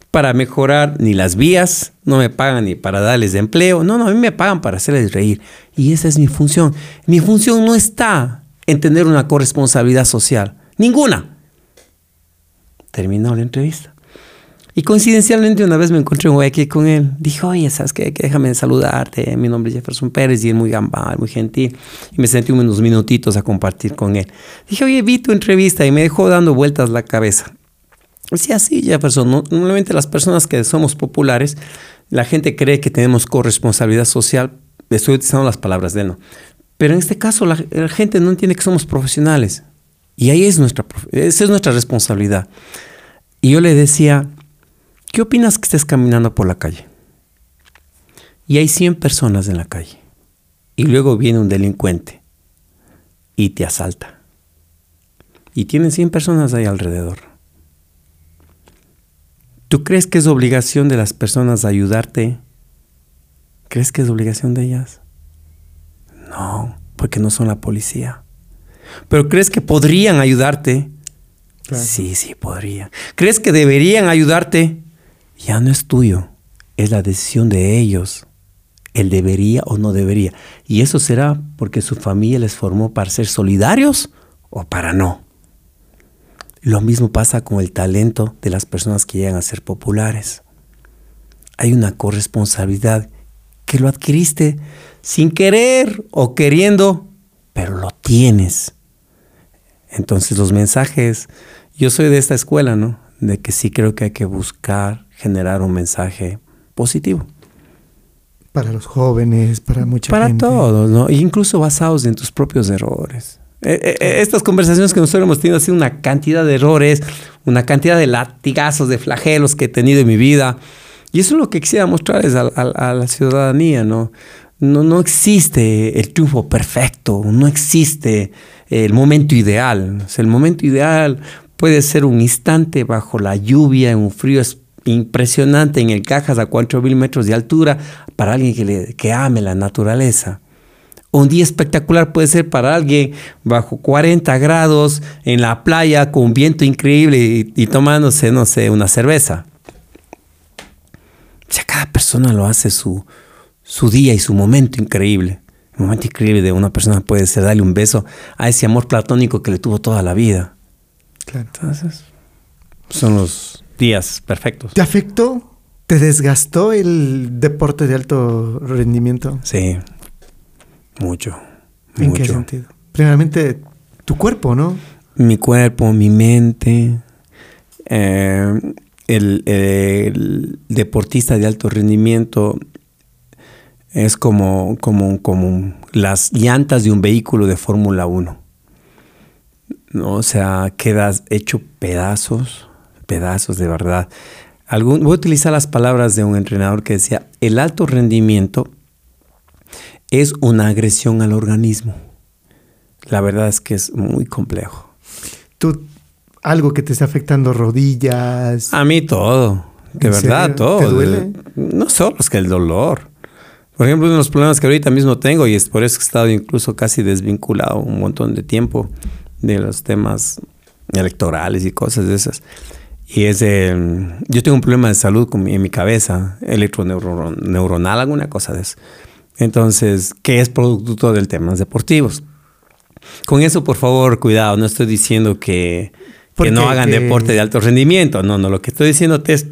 para mejorar ni las vías, no me pagan ni para darles empleo, no, no, a mí me pagan para hacerles reír. Y esa es mi función. Mi función no está en tener una corresponsabilidad social, ninguna. Terminó la entrevista. Y coincidencialmente una vez me encontré un aquí con él. Dije, oye, ¿sabes qué? Déjame saludarte. Mi nombre es Jefferson Pérez y él muy gambal, muy gentil. Y me sentí unos minutitos a compartir con él. Dije, oye, vi tu entrevista y me dejó dando vueltas la cabeza. Decía, sí, Jefferson, normalmente las personas que somos populares, la gente cree que tenemos corresponsabilidad social. Estoy utilizando las palabras de él, ¿no? Pero en este caso la, la gente no entiende que somos profesionales. Y ahí es nuestra, esa es nuestra responsabilidad. Y yo le decía, ¿Qué opinas que estés caminando por la calle? Y hay 100 personas en la calle. Y luego viene un delincuente y te asalta. Y tienen 100 personas ahí alrededor. ¿Tú crees que es obligación de las personas ayudarte? ¿Crees que es obligación de ellas? No, porque no son la policía. Pero ¿crees que podrían ayudarte? Sí, sí, podrían. ¿Crees que deberían ayudarte? Ya no es tuyo, es la decisión de ellos. Él debería o no debería. Y eso será porque su familia les formó para ser solidarios o para no. Lo mismo pasa con el talento de las personas que llegan a ser populares. Hay una corresponsabilidad que lo adquiriste sin querer o queriendo, pero lo tienes. Entonces los mensajes, yo soy de esta escuela, ¿no? De que sí creo que hay que buscar generar un mensaje positivo. Para los jóvenes, para mucha para gente. Para todos, ¿no? incluso basados en tus propios errores. Eh, eh, eh, estas conversaciones que nosotros hemos tenido han sido una cantidad de errores, una cantidad de latigazos, de flagelos que he tenido en mi vida. Y eso es lo que quisiera mostrarles a, a la ciudadanía, ¿no? No, no existe el triunfo perfecto, no existe el momento ideal. O sea, el momento ideal puede ser un instante bajo la lluvia, en un frío impresionante en el Cajas a 4.000 metros de altura para alguien que, le, que ame la naturaleza. Un día espectacular puede ser para alguien bajo 40 grados en la playa con un viento increíble y, tomándose, no sé, una cerveza. O sea, cada persona lo hace su, su día y su momento increíble. El momento increíble de una persona puede ser darle un beso a ese amor platónico que le tuvo toda la vida. Claro. Entonces, son los días perfectos. ¿Te afectó? ¿Te desgastó el deporte de alto rendimiento? Sí, mucho. ¿En qué sentido? Primeramente, tu cuerpo, ¿no? Mi cuerpo, mi mente. Eh, el, deportista de alto rendimiento es como, como, como las llantas de un vehículo de Fórmula 1. ¿no? O sea, quedas hecho pedazos pedazos de verdad. Algún, voy a utilizar las palabras de un entrenador que decía, el alto rendimiento es una agresión al organismo. La verdad es que es muy complejo. ¿Tú algo que te está afectando rodillas? A mí todo, de verdad todo. ¿Te duele? No solo es que el dolor. Por ejemplo, uno de los problemas que ahorita mismo tengo, y es por eso que he estado incluso casi desvinculado un montón de tiempo de los temas electorales y cosas de esas, y es de, yo tengo un problema de salud en mi cabeza, electroneuronal, alguna cosa de eso. Entonces, ¿qué es producto del tema deportivos? Con eso, por favor, cuidado, no estoy diciendo que, que no hagan deporte de alto rendimiento, no, no, lo que estoy diciendo es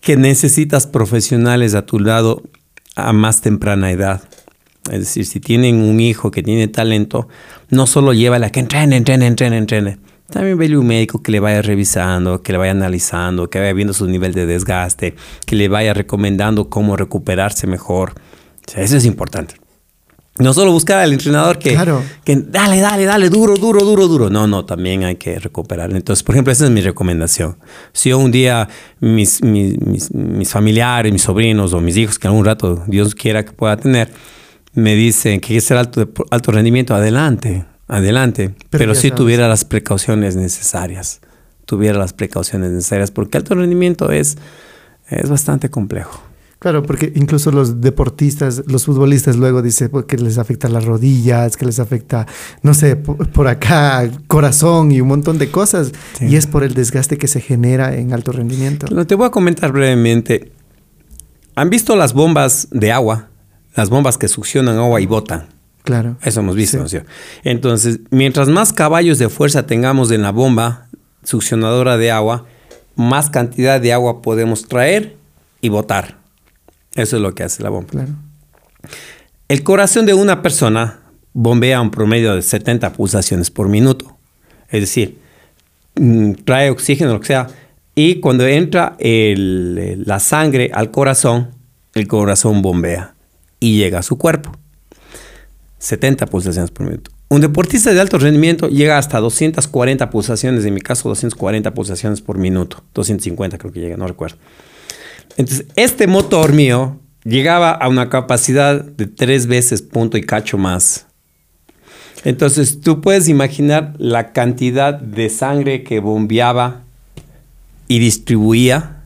que necesitas profesionales a tu lado a más temprana edad. Es decir, si tienen un hijo que tiene talento, no solo llévala a que entrene, entrene, entrene, entrene también vele un médico que le vaya revisando, que le vaya analizando, que vaya viendo su nivel de desgaste, que le vaya recomendando cómo recuperarse mejor. eso es importante. No solo buscar al entrenador que, que dale, dale, dale, duro, duro, duro, duro. No, no, también hay que recuperar. Entonces, por ejemplo, esa es mi recomendación. Si un día mis, mis, mis, familiares, mis sobrinos o mis hijos, que algún rato Dios quiera que pueda tener, me dicen que quiere ser alto, alto rendimiento, adelante adelante. Pero, si tuviera las precauciones necesarias. Tuviera las precauciones necesarias, porque alto rendimiento es, es bastante complejo. Claro, porque incluso los deportistas, los futbolistas luego dicen pues, que les afecta las rodillas, que les afecta, no sé, por, acá, corazón y un montón de cosas. Y es por el desgaste que se genera en alto rendimiento. te voy a comentar brevemente. ¿Han visto las bombas de agua? Las bombas que succionan agua y botan. Claro. Eso hemos visto. Entonces, mientras más caballos de fuerza tengamos en la bomba succionadora de agua, más cantidad de agua podemos traer y botar. Eso es lo que hace la bomba. El corazón de una persona bombea un promedio de 70 pulsaciones por minuto. Es decir, mm, trae oxígeno, lo que sea, y cuando entra la sangre al corazón, el corazón bombea y llega a su cuerpo. 70 pulsaciones por minuto. Un deportista de alto rendimiento llega hasta 240 pulsaciones, en mi caso 240 pulsaciones por minuto, 250 creo que llega, no recuerdo. Entonces, este motor mío llegaba a una capacidad de tres veces punto y cacho más. Entonces, tú puedes imaginar la cantidad de sangre que bombeaba y distribuía.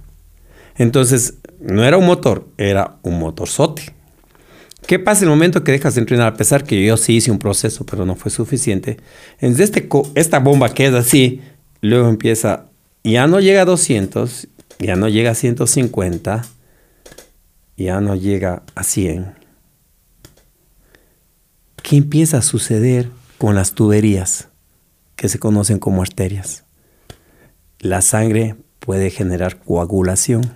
Entonces, no era un motor, era un motorzote. ¿Qué pasa el momento que dejas de entrenar? A pesar que yo sí hice un proceso, pero no fue suficiente. En este, esta bomba queda así, luego empieza, ya no llega a 200, ya no llega a 150, ya no llega a 100. ¿Qué empieza a suceder con las tuberías que se conocen como arterias? La sangre puede generar coagulación.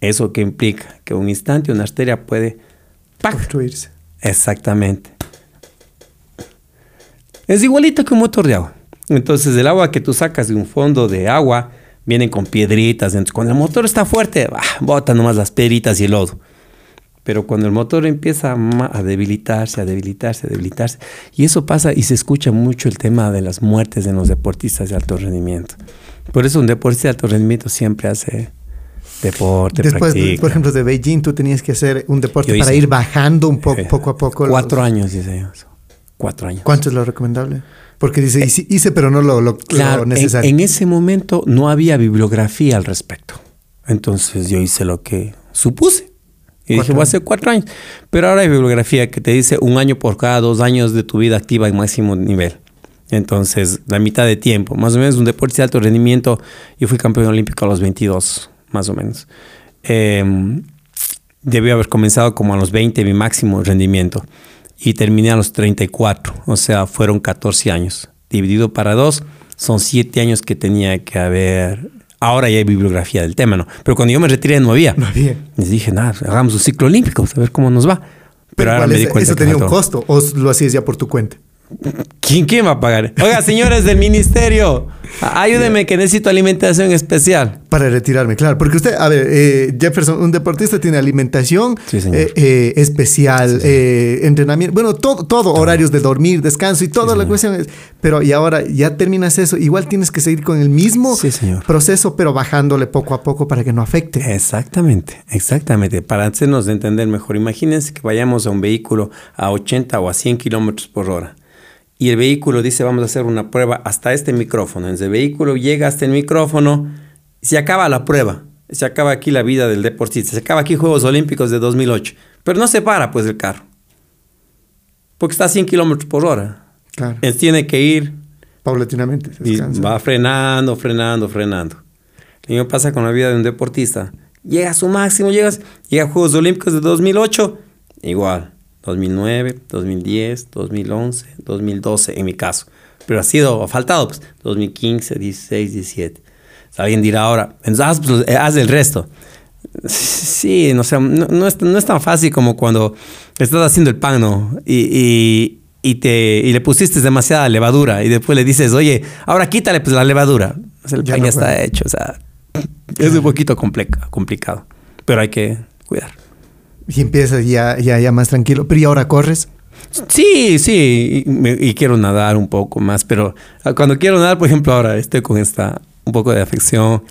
¿Eso que implica? Que un instante una arteria puede construirse. Exactamente. Es igualito que un motor de agua. Entonces el agua que tú sacas de un fondo de agua vienen con piedritas. Entonces cuando el motor está fuerte, bah, bota nomás las piedritas y el lodo. Pero cuando el motor empieza a debilitarse, a debilitarse, a debilitarse, y eso pasa y se escucha mucho el tema de las muertes en los deportistas de alto rendimiento. Por eso un deportista de alto rendimiento siempre hace deporte. Después, por ejemplo, de Beijing, tú tenías que hacer un deporte para ir bajando un poco, poco a poco. Cuatro años hice eso. Cuatro años. ¿Cuánto es lo recomendable? Porque dice, hice, pero no lo, lo, claro, necesario. En, ese momento no había bibliografía al respecto. Entonces yo hice lo que supuse. Y dije, voy a hacer cuatro años. Pero ahora hay bibliografía que te dice un año por cada dos años de tu vida activa en máximo nivel. Entonces, la mitad de tiempo. Más o menos un deporte de alto rendimiento. Yo fui campeón olímpico a los 22 más o menos. Eh, debió haber comenzado como a los 20, mi máximo rendimiento, y terminé a los 34, o sea, fueron 14 años. Dividido para dos, son 7 años que tenía que haber. Ahora ya hay bibliografía del tema, ¿no? Pero cuando yo me retiré no había. No había. Les dije, nada, hagamos un ciclo olímpico, a ver cómo nos va. Pero, ahora me di cuenta ¿Eso tenía un costo o lo hacías ya por tu cuenta? ¿Quién, ¿Quién va a pagar? Oiga, señores del ministerio, ayúdenme que necesito alimentación especial. Para retirarme, claro. Porque usted, a ver, eh, Jefferson, un deportista tiene alimentación eh, eh, especial, entrenamiento, bueno, todo, todo, horarios de dormir, descanso y toda la cuestión. pero y ahora ya terminas eso, igual tienes que seguir con el mismo proceso, pero bajándole poco a poco para que no afecte. Exactamente, exactamente. Para hacernos entender mejor, imagínense que vayamos a un vehículo a 80 o a 100 kilómetros por hora y el vehículo dice vamos a hacer una prueba hasta este micrófono. Entonces el vehículo llega hasta el micrófono, se acaba la prueba, se acaba aquí la vida del deportista, se acaba aquí Juegos Olímpicos de 2008, pero no se para pues el carro, porque está a 100 kilómetros por hora. Claro. Él tiene que ir paulatinamente. Y va frenando, frenando, frenando. Lo mismo pasa con la vida de un deportista. Llega a su máximo, llega, llega a Juegos Olímpicos de 2008, igual 2009, 2010, 2011, 2012 en mi caso. Pero ha sido, ha faltado, pues, 2015, 16, 17. Alguien dirá ahora, haz, pues, eh, haz el resto. Sí, no, no, es, no, es, tan fácil como cuando estás haciendo el pan, ¿no? Y, y, te, y le pusiste demasiada levadura y después le dices, oye, ahora quítale pues la levadura. el pan ya está hecho, o sea, es un poquito complicado, pero hay que cuidar. Y empiezas ya, ya, ya más tranquilo. Pero ¿y ahora corres? Sí, sí, y, quiero nadar un poco más, pero ah, cuando quiero nadar, por ejemplo, ahora estoy con esta un poco de afección.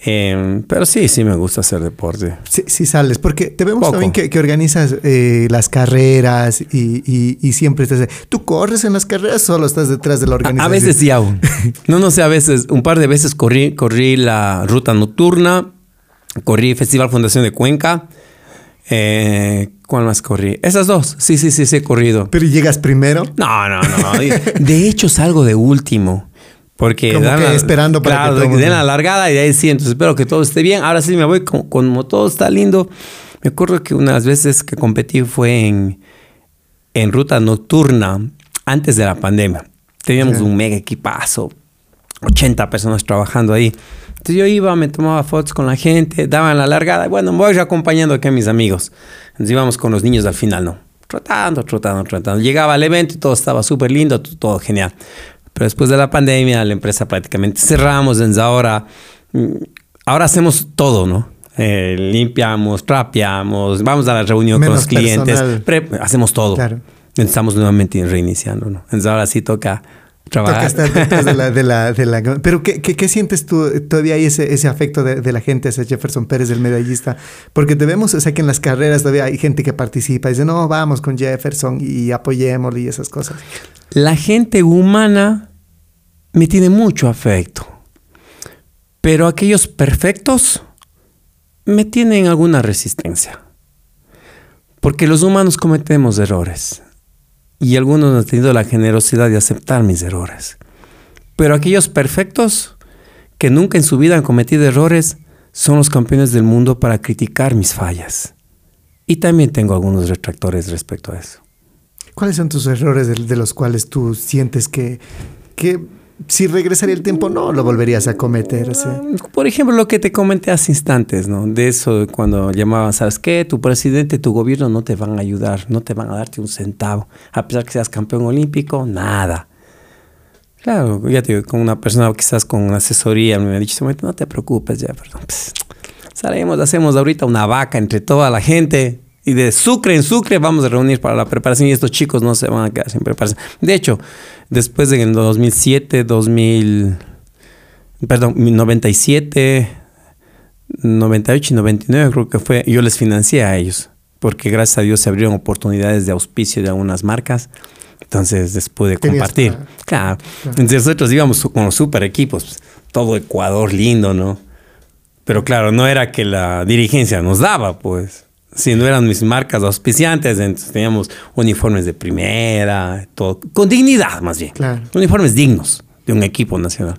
Em, pero sí, sí me gusta hacer deporte. Sí, sí sales, porque te vemos también que, organizas eh, las carreras y, y, siempre estás... ¿Tú corres en las carreras o solo estás detrás de la organización? A, veces sí aún. no, no sé, a veces, un par de veces corrí, corrí la ruta nocturna, corrí Festival Fundación de Cuenca, eh, ¿Cuál más corrí? Esas dos. Sí, sí, sí, sí, he corrido. ¿Pero llegas primero? No, no, no. de hecho, salgo de último. Porque como que esperando para claro, que den la largada y de ahí sí, entonces espero que todo esté bien. Ahora sí me voy, como, todo está lindo. Me acuerdo que unas veces que competí fue en, en ruta nocturna antes de la pandemia. Teníamos un mega equipazo, 80 personas trabajando ahí. Entonces yo iba, me tomaba fotos con la gente, daban la largada. Bueno, me voy acompañando aquí a mis amigos. Entonces íbamos con los niños al final, ¿no? Trotando, trotando, trotando. Llegaba al evento y todo estaba súper lindo, todo genial. Pero después de la pandemia, la empresa prácticamente cerramos. Entonces ahora, mm, ahora hacemos todo, ¿no? Eh, limpiamos, trapeamos, vamos a la reunión con los clientes, hacemos todo. Claro. Estamos nuevamente reiniciando, ¿no? Entonces ahora sí toca trabajar. de la, de la, Pero ¿qué, qué, sientes tú? Todavía hay ese, ese afecto de, de, la gente hacia Jefferson Pérez, el medallista. Porque debemos, o sea, que en las carreras todavía hay gente que participa y dice, no, vamos con Jefferson y apoyémosle y esas cosas. La gente humana me tiene mucho afecto. Pero aquellos perfectos me tienen alguna resistencia. Porque los humanos cometemos errores y algunos han tenido la generosidad de aceptar mis errores. Pero aquellos perfectos que nunca en su vida han cometido errores son los campeones del mundo para criticar mis fallas. Y también tengo algunos retractores respecto a eso. ¿Cuáles son tus errores de, los cuales tú sientes que, que si regresaría el tiempo, no lo volverías a cometer. Por ejemplo, lo que te comenté hace instantes, ¿no? De eso, cuando llamaban, ¿sabes qué? Tu presidente, tu gobierno no te van a ayudar, no te van a darte un centavo. A pesar que seas campeón olímpico, nada. Claro, ya te digo, con una persona quizás con asesoría me ha dicho, no te preocupes, ya, perdón. Pues, salimos, hacemos ahorita una vaca entre toda la gente, y de Sucre en Sucre vamos a reunir para la preparación y estos chicos no se van a quedar sin preparación. De hecho, después de en el 2007, 2000, perdón, 97, 98 y 99 creo que fue, yo les financié a ellos, porque gracias a Dios se abrieron oportunidades de auspicio de algunas marcas. Entonces les pude compartir. Claro. Entonces nosotros íbamos con los super equipos, pues, todo Ecuador lindo, ¿no? Pero claro, no era que la dirigencia nos daba, pues si no eran mis marcas auspiciantes, entonces teníamos uniformes de primera, todo, con dignidad más bien. Claro. Uniformes dignos de un equipo nacional.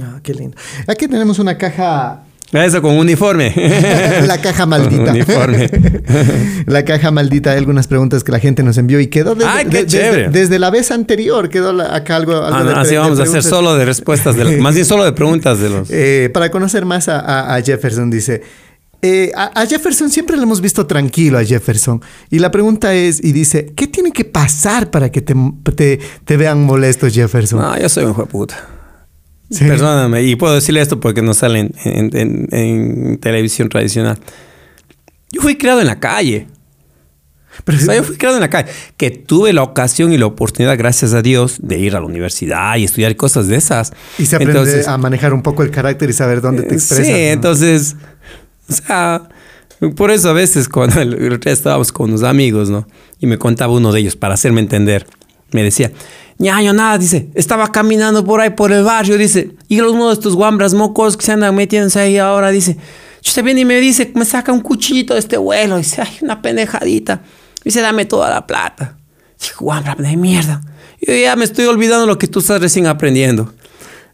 Ah, qué lindo. Aquí tenemos una caja eso con uniforme. la caja maldita. uniforme. la caja maldita de algunas preguntas que la gente nos envió y quedó desde, desde, la vez anterior. Quedó acá algo. algo ah, así vamos a hacer solo de respuestas, más bien solo de preguntas de los. Eh, para conocer más a Jefferson, dice. Eh, a, Jefferson siempre lo hemos visto tranquilo a Jefferson. Y la pregunta es, y dice, ¿qué tiene que pasar para que te, te, vean molesto Jefferson? No, yo soy un puta. Perdóname, y puedo decirle esto porque no sale en, televisión tradicional. Yo fui criado en la calle. Pero, yo fui criado en la calle. Que tuve la ocasión y la oportunidad, gracias a Dios, de ir a la universidad y estudiar cosas de esas. Y se aprende a manejar un poco el carácter y saber dónde te expresas. Sí, entonces o sea, por eso a veces cuando el, estábamos con unos amigos, ¿no? Y me contaba uno de ellos para hacerme entender. Me decía, ñaño, nada, dice, estaba caminando por ahí por el barrio, dice, y uno de estos guambras mocos que se andan metiéndose ahí ahora, dice, se viene y me dice, me saca un cuchillito de este vuelo, dice, ay, una pendejadita, dice, dame toda la plata. Dice, guambra de mierda. Yo ya me estoy olvidando lo que tú estás recién aprendiendo.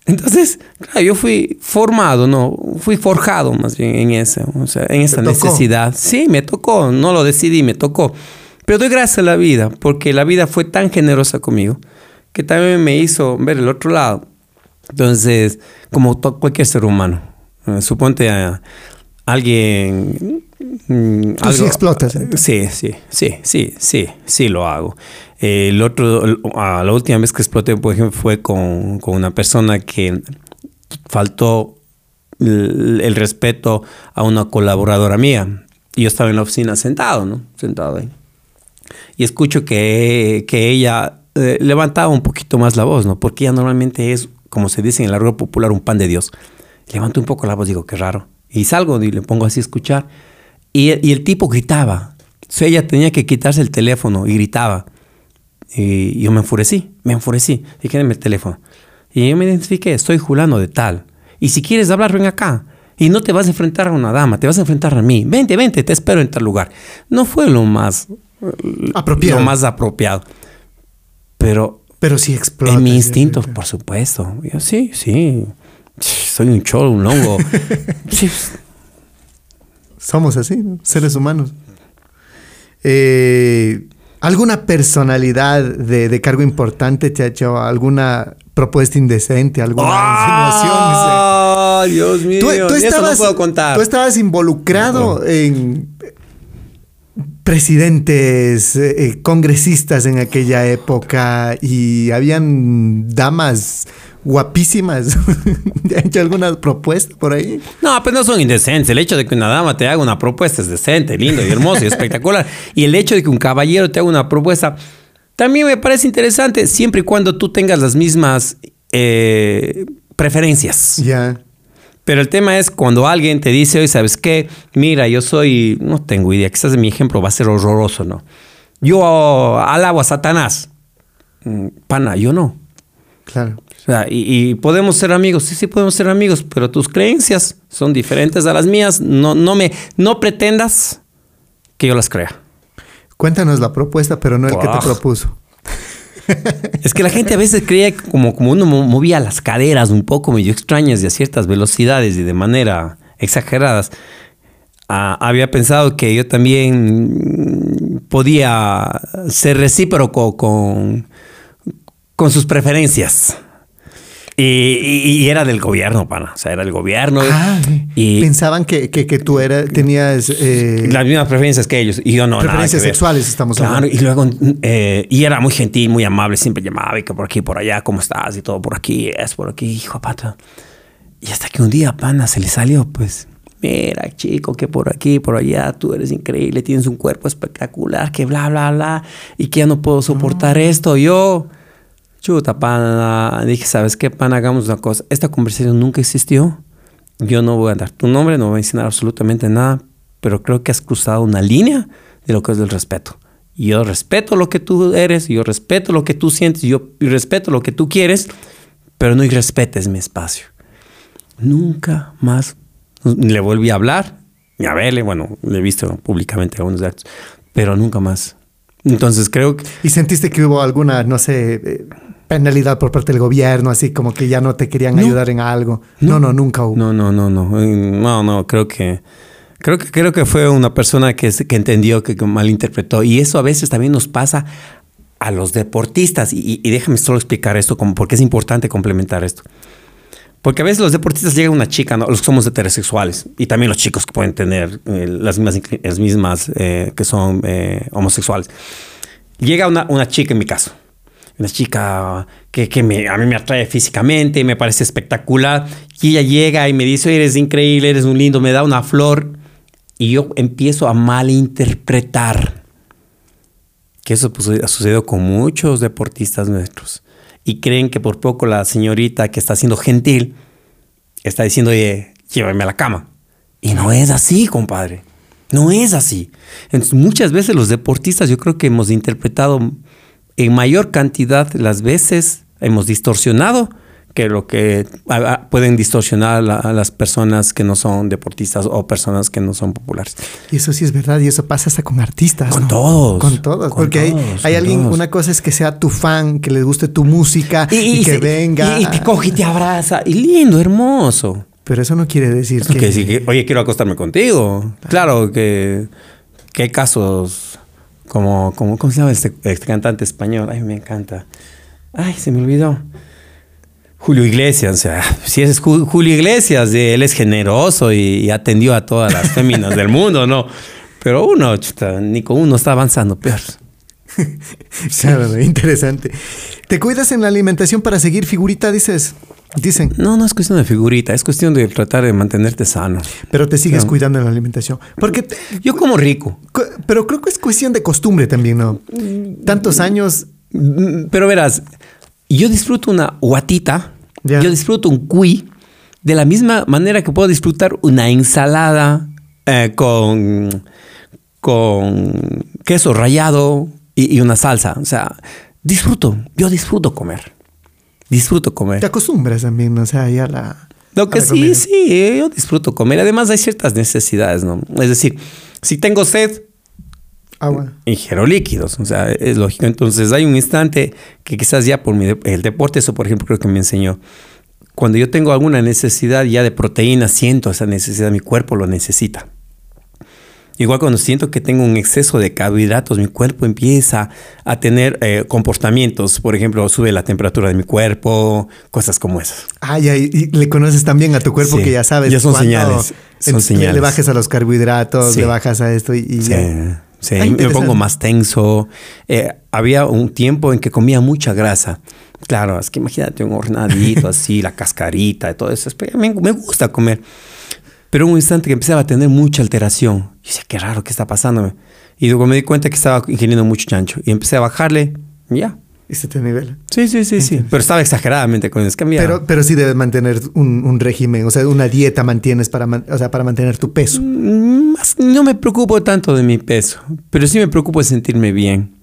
Entonces, claro, yo fui formado, no, fui forjado más bien en eso, o sea, en esa necesidad. Sí, me tocó, no lo decidí, me tocó. Pero doy gracias a la vida, porque la vida fue tan generosa conmigo, que también me hizo ver el otro lado. Entonces, como cualquier ser humano, eh, suponte a alguien... Mm, Tú sí explotas. Sí, sí, sí, sí, sí, sí lo hago el otro, la última vez que exploté, por ejemplo, fue con, una persona que faltó el, respeto a una colaboradora mía. Yo estaba en la oficina sentado, ¿no? Sentado ahí. Y escucho que, ella eh, levantaba un poquito más la voz, ¿no? Porque ella normalmente es, como se dice en el argot popular, un pan de Dios. Levanto un poco la voz, digo, qué raro. Y salgo y le pongo así a escuchar. Y, y el tipo gritaba. O sea, ella tenía que quitarse el teléfono y gritaba. Y yo me enfurecí, me enfurecí. Y quédeme el teléfono. Y yo me identifiqué, estoy Julano de tal. Y si quieres hablar, ven acá. Y no te vas a enfrentar a una dama, te vas a enfrentar a mí. Vente, vente, te espero en tal lugar. No fue lo más apropiado. Lo más apropiado. Pero. Pero sí explota. En mi instinto, por supuesto. Yo, sí, sí. Soy un cholo, un hongo. Somos así, seres humanos. Eh, ¿Alguna personalidad de, cargo importante te ha hecho alguna propuesta indecente, alguna ¡Ah! Dios mío, tú, estabas, no puedo contar. Tú estabas involucrado en presidentes, eh, eh, congresistas en aquella época y habían damas guapísimas. ¿Han hecho alguna propuesta por ahí? No, pues no son indecentes. El hecho de que una dama te haga una propuesta es decente, lindo y hermoso y espectacular. Y el hecho de que un caballero te haga una propuesta también me parece interesante, siempre y cuando tú tengas las mismas eh, preferencias. Ya. Pero el tema es cuando alguien te dice, oye, ¿sabes qué? Mira, yo soy, no tengo idea, quizás mi ejemplo va a ser horroroso, ¿no? Yo alabo a Satanás. Mm, pana, yo no. Claro. O sea, y, podemos ser amigos, sí, sí podemos ser amigos, pero tus creencias son diferentes a las mías. No, no me, no pretendas que yo las crea. Cuéntanos la propuesta, pero no el que te propuso. Es que la gente a veces creía que como, como uno movía las caderas un poco medio extrañas y a ciertas velocidades y de manera exageradas. Ah, había pensado que yo también podía ser recíproco con, con sus preferencias. Y, era del gobierno, pana. O sea, era del gobierno. Ah, y pensaban que, que, tú era, tenías... Eh, las mismas preferencias que ellos. Y yo no, Preferencias sexuales estamos hablando. y luego... Eh, y era muy gentil, muy amable. Siempre llamaba y que por aquí, por allá, ¿cómo estás? Y todo por aquí, es por aquí, hijo pata. Y hasta que un día, pana, se le salió, pues... Mira, chico, que por aquí, por allá, tú eres increíble, tienes un cuerpo espectacular, que bla, bla, bla, y que ya no puedo soportar esto. Yo chuta, pana, dije, ¿sabes qué, pana? Hagamos una cosa. Esta conversación nunca existió. Yo no voy a dar tu nombre, no voy a enseñar absolutamente nada, pero creo que has cruzado una línea de lo que es el respeto. Yo respeto lo que tú eres, yo respeto lo que tú sientes, yo respeto lo que tú quieres, pero no irrespetes mi espacio. Nunca más le volví a hablar, ni a verle, bueno, le he visto públicamente algunos datos, pero nunca más. Entonces creo que... ¿Y sentiste que hubo alguna, no sé, eh, penalidad por parte del gobierno, así como que ya no te querían ayudar en algo. No, no, nunca hubo. No, no, no, no. No, no, creo que creo que creo que fue una persona que, que entendió, que, malinterpretó. Y eso a veces también nos pasa a los deportistas. Y, déjame solo explicar esto, como porque es importante complementar esto. Porque a veces los deportistas llegan una chica, ¿no? los que somos heterosexuales, y también los chicos que pueden tener eh, las mismas, las mismas eh, que son eh, homosexuales. Llega una, una chica en mi caso, una chica que, que me, a mí me atrae físicamente, me parece espectacular, y ella llega y me dice, eres increíble, eres un lindo, me da una flor, y yo empiezo a malinterpretar, que eso pues, ha sucedido con muchos deportistas nuestros, y creen que por poco la señorita que está siendo gentil está diciendo, oye, llévame a la cama. Y no es así, compadre. No es así. Muchas veces los deportistas yo creo que hemos interpretado en mayor cantidad las veces hemos distorsionado que lo que pueden distorsionar a, las personas que no son deportistas o personas que no son populares. Y eso sí es verdad, y eso pasa hasta con artistas. Con todos. Con todos. porque hay, alguien, una cosa es que sea tu fan, que le guste tu música y, que venga. Y, te coge y te abraza. Y lindo, hermoso. Pero eso no quiere decir que... que... Oye, quiero acostarme contigo. Claro que, que hay casos como, ¿cómo se llama este, este, cantante español? Ay, me encanta. Ay, se me olvidó. Julio Iglesias, o sea, si es Julio Iglesias, él es generoso y, atendió a todas las féminas del mundo, ¿no? Pero uno, ni con uno está avanzando, peor. claro, interesante. ¿Te cuidas en la alimentación para seguir figurita, dices? Dicen. No, no es cuestión de figurita, es cuestión de tratar de mantenerte sano. Pero te sigues cuidando en la alimentación. Porque yo como rico. Pero creo que es cuestión de costumbre también, ¿no? Tantos años. Pero verás, yo disfruto una guatita, yo disfruto un cuy de la misma manera que puedo disfrutar una ensalada eh, con, con queso rallado y, y una salsa. O sea, disfruto, yo disfruto comer disfruto comer. Te acostumbras también, o sea, ya la... Lo que sí, sí, yo disfruto comer. Además hay ciertas necesidades, ¿no? Es decir, si tengo sed, agua. Ingiero líquidos, o sea, es lógico. Entonces hay un instante que quizás ya por mi el deporte, eso por ejemplo creo que me enseñó. Cuando yo tengo alguna necesidad ya de proteína, siento esa necesidad, mi cuerpo lo necesita. Igual cuando siento que tengo un exceso de carbohidratos, mi cuerpo empieza a tener eh, comportamientos. Por ejemplo, sube la temperatura de mi cuerpo, cosas como esas. Ah, ya, y le conoces también a tu cuerpo que ya sabes. Ya son señales. Son señales. Le bajas a los carbohidratos, le bajas a esto y, sí. Sí, me pongo más tenso. Eh, había un tiempo en que comía mucha grasa. Claro, es que imagínate un hornadito así, la cascarita y todo eso. Me, me gusta comer. Pero un instante que empezaba a tener mucha alteración. Y decía, qué raro, ¿qué está pasándome? Y luego me di cuenta que estaba ingiriendo mucho chancho. Y empecé a bajarle, ya. ¿Y se te nivel? Sí, sí, sí, sí. Pero estaba exageradamente con eso. Pero, pero sí debes mantener un, régimen, o sea, una dieta mantienes para, o sea, para mantener tu peso. Mm, no me preocupo tanto de mi peso, pero sí me preocupo de sentirme bien.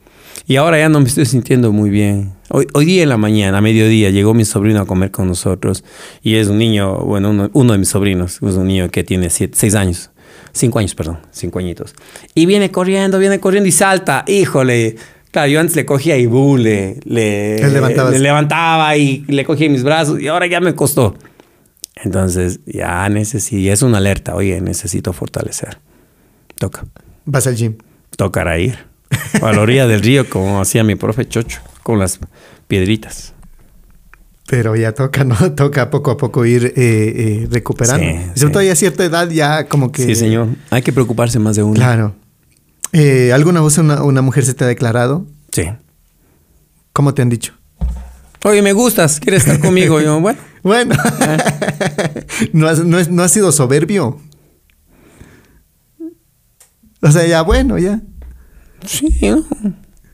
Y ahora ya no me estoy sintiendo muy bien. Hoy, hoy día en la mañana, a mediodía, llegó mi sobrino a comer con nosotros. Y es un niño, bueno, uno, de mis sobrinos, es un niño que tiene siete, seis años. Cinco años, perdón, cinco añitos. Y viene corriendo, viene corriendo y salta. Híjole. Claro, yo antes le cogía y buh, le, le, le, levantaba y le cogía mis brazos y ahora ya me costó. Entonces, ya necesito, es una alerta, oye, necesito fortalecer. Toca. ¿Vas al gym? Tocará ir a la orilla del río, como hacía mi profe Chocho, con las piedritas. Pero ya toca, ¿no? Toca poco a poco ir eh, eh, recuperando. Sobre todo ya a cierta edad ya como que... Sí, señor. Hay que preocuparse más de uno. Claro. Eh, ¿Alguna vez una, mujer se te ha declarado? Sí. ¿Cómo te han dicho? Oye, me gustas, ¿quieres estar conmigo? yo, bueno. Bueno. ¿No, has, no, ¿No has sido soberbio? O sea, ya bueno, ya. Sí,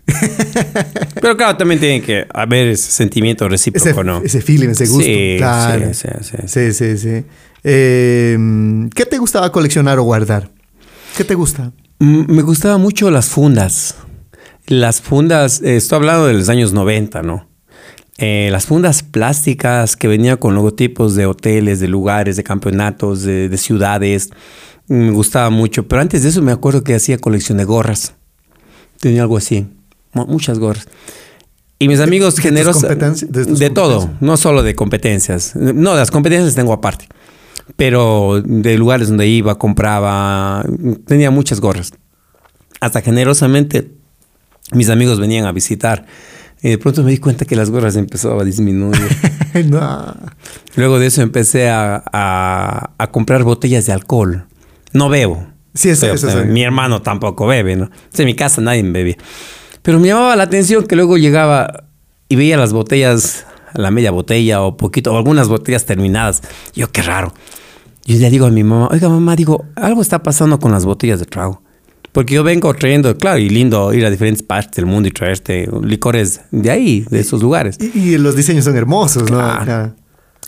Pero claro, también tiene que haber ese sentimiento recíproco, ese, ¿no? Ese feeling, ese gusto. Sí, claro. sí, sí. Sí, sí, sí. Em, ¿Qué te gustaba coleccionar o guardar? ¿Qué te gusta? Me gustaban mucho las fundas. Las fundas, eh, estoy hablando de los años 90, ¿no? Eh, las fundas plásticas que venían con logotipos de hoteles, de lugares, de campeonatos, de, de ciudades, me gustaba mucho. Pero antes de eso me acuerdo que hacía colección de gorras. Tenía algo así, muchas gorras. Y mis amigos generosos... De, de todo, no solo de competencias. No, las competencias tengo aparte. Pero de lugares donde iba, compraba, tenía muchas gorras. Hasta generosamente mis amigos venían a visitar. Y de pronto me di cuenta que las gorras empezaban a disminuir. Luego de eso empecé a, a comprar botellas de alcohol. No bebo Sí, eso, eso, Mi hermano tampoco bebe, ¿no? en mi casa nadie bebía. Pero me llamaba la atención que luego llegaba y veía las botellas, la media botella o poquito, o algunas botellas terminadas. Yo, qué raro. Yo le digo a mi mamá, oiga mamá, digo, algo está pasando con las botellas de trago. Porque yo vengo trayendo, claro, y lindo ir a diferentes partes del mundo y traerte licores de ahí, de esos lugares. Y, los diseños son hermosos, ¿no?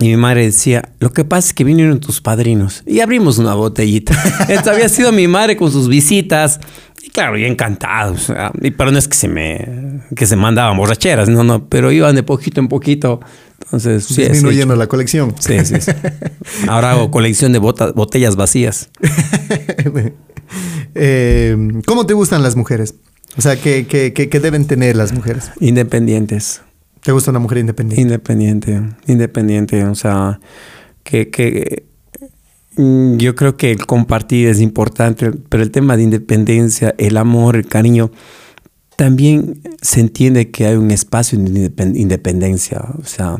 Y mi madre decía, lo que pasa es que vinieron tus padrinos. Y abrimos una botellita. Esta había sido mi madre con sus visitas. Y claro, yo encantado. pero no es que se me que se mandaban borracheras, no, no, pero iban de poquito en poquito. Entonces, sí, disminuyendo la colección. Sí, sí, Ahora hago colección de botellas vacías. Eh, ¿Cómo te gustan las mujeres? O sea, ¿qué, qué, qué deben tener las mujeres? Independientes. ¿Te gusta una mujer independiente? Independiente, independiente. O sea, que, que yo creo que el compartir es importante, pero el tema de independencia, el amor, el cariño, también se entiende que hay un espacio de independencia. O sea,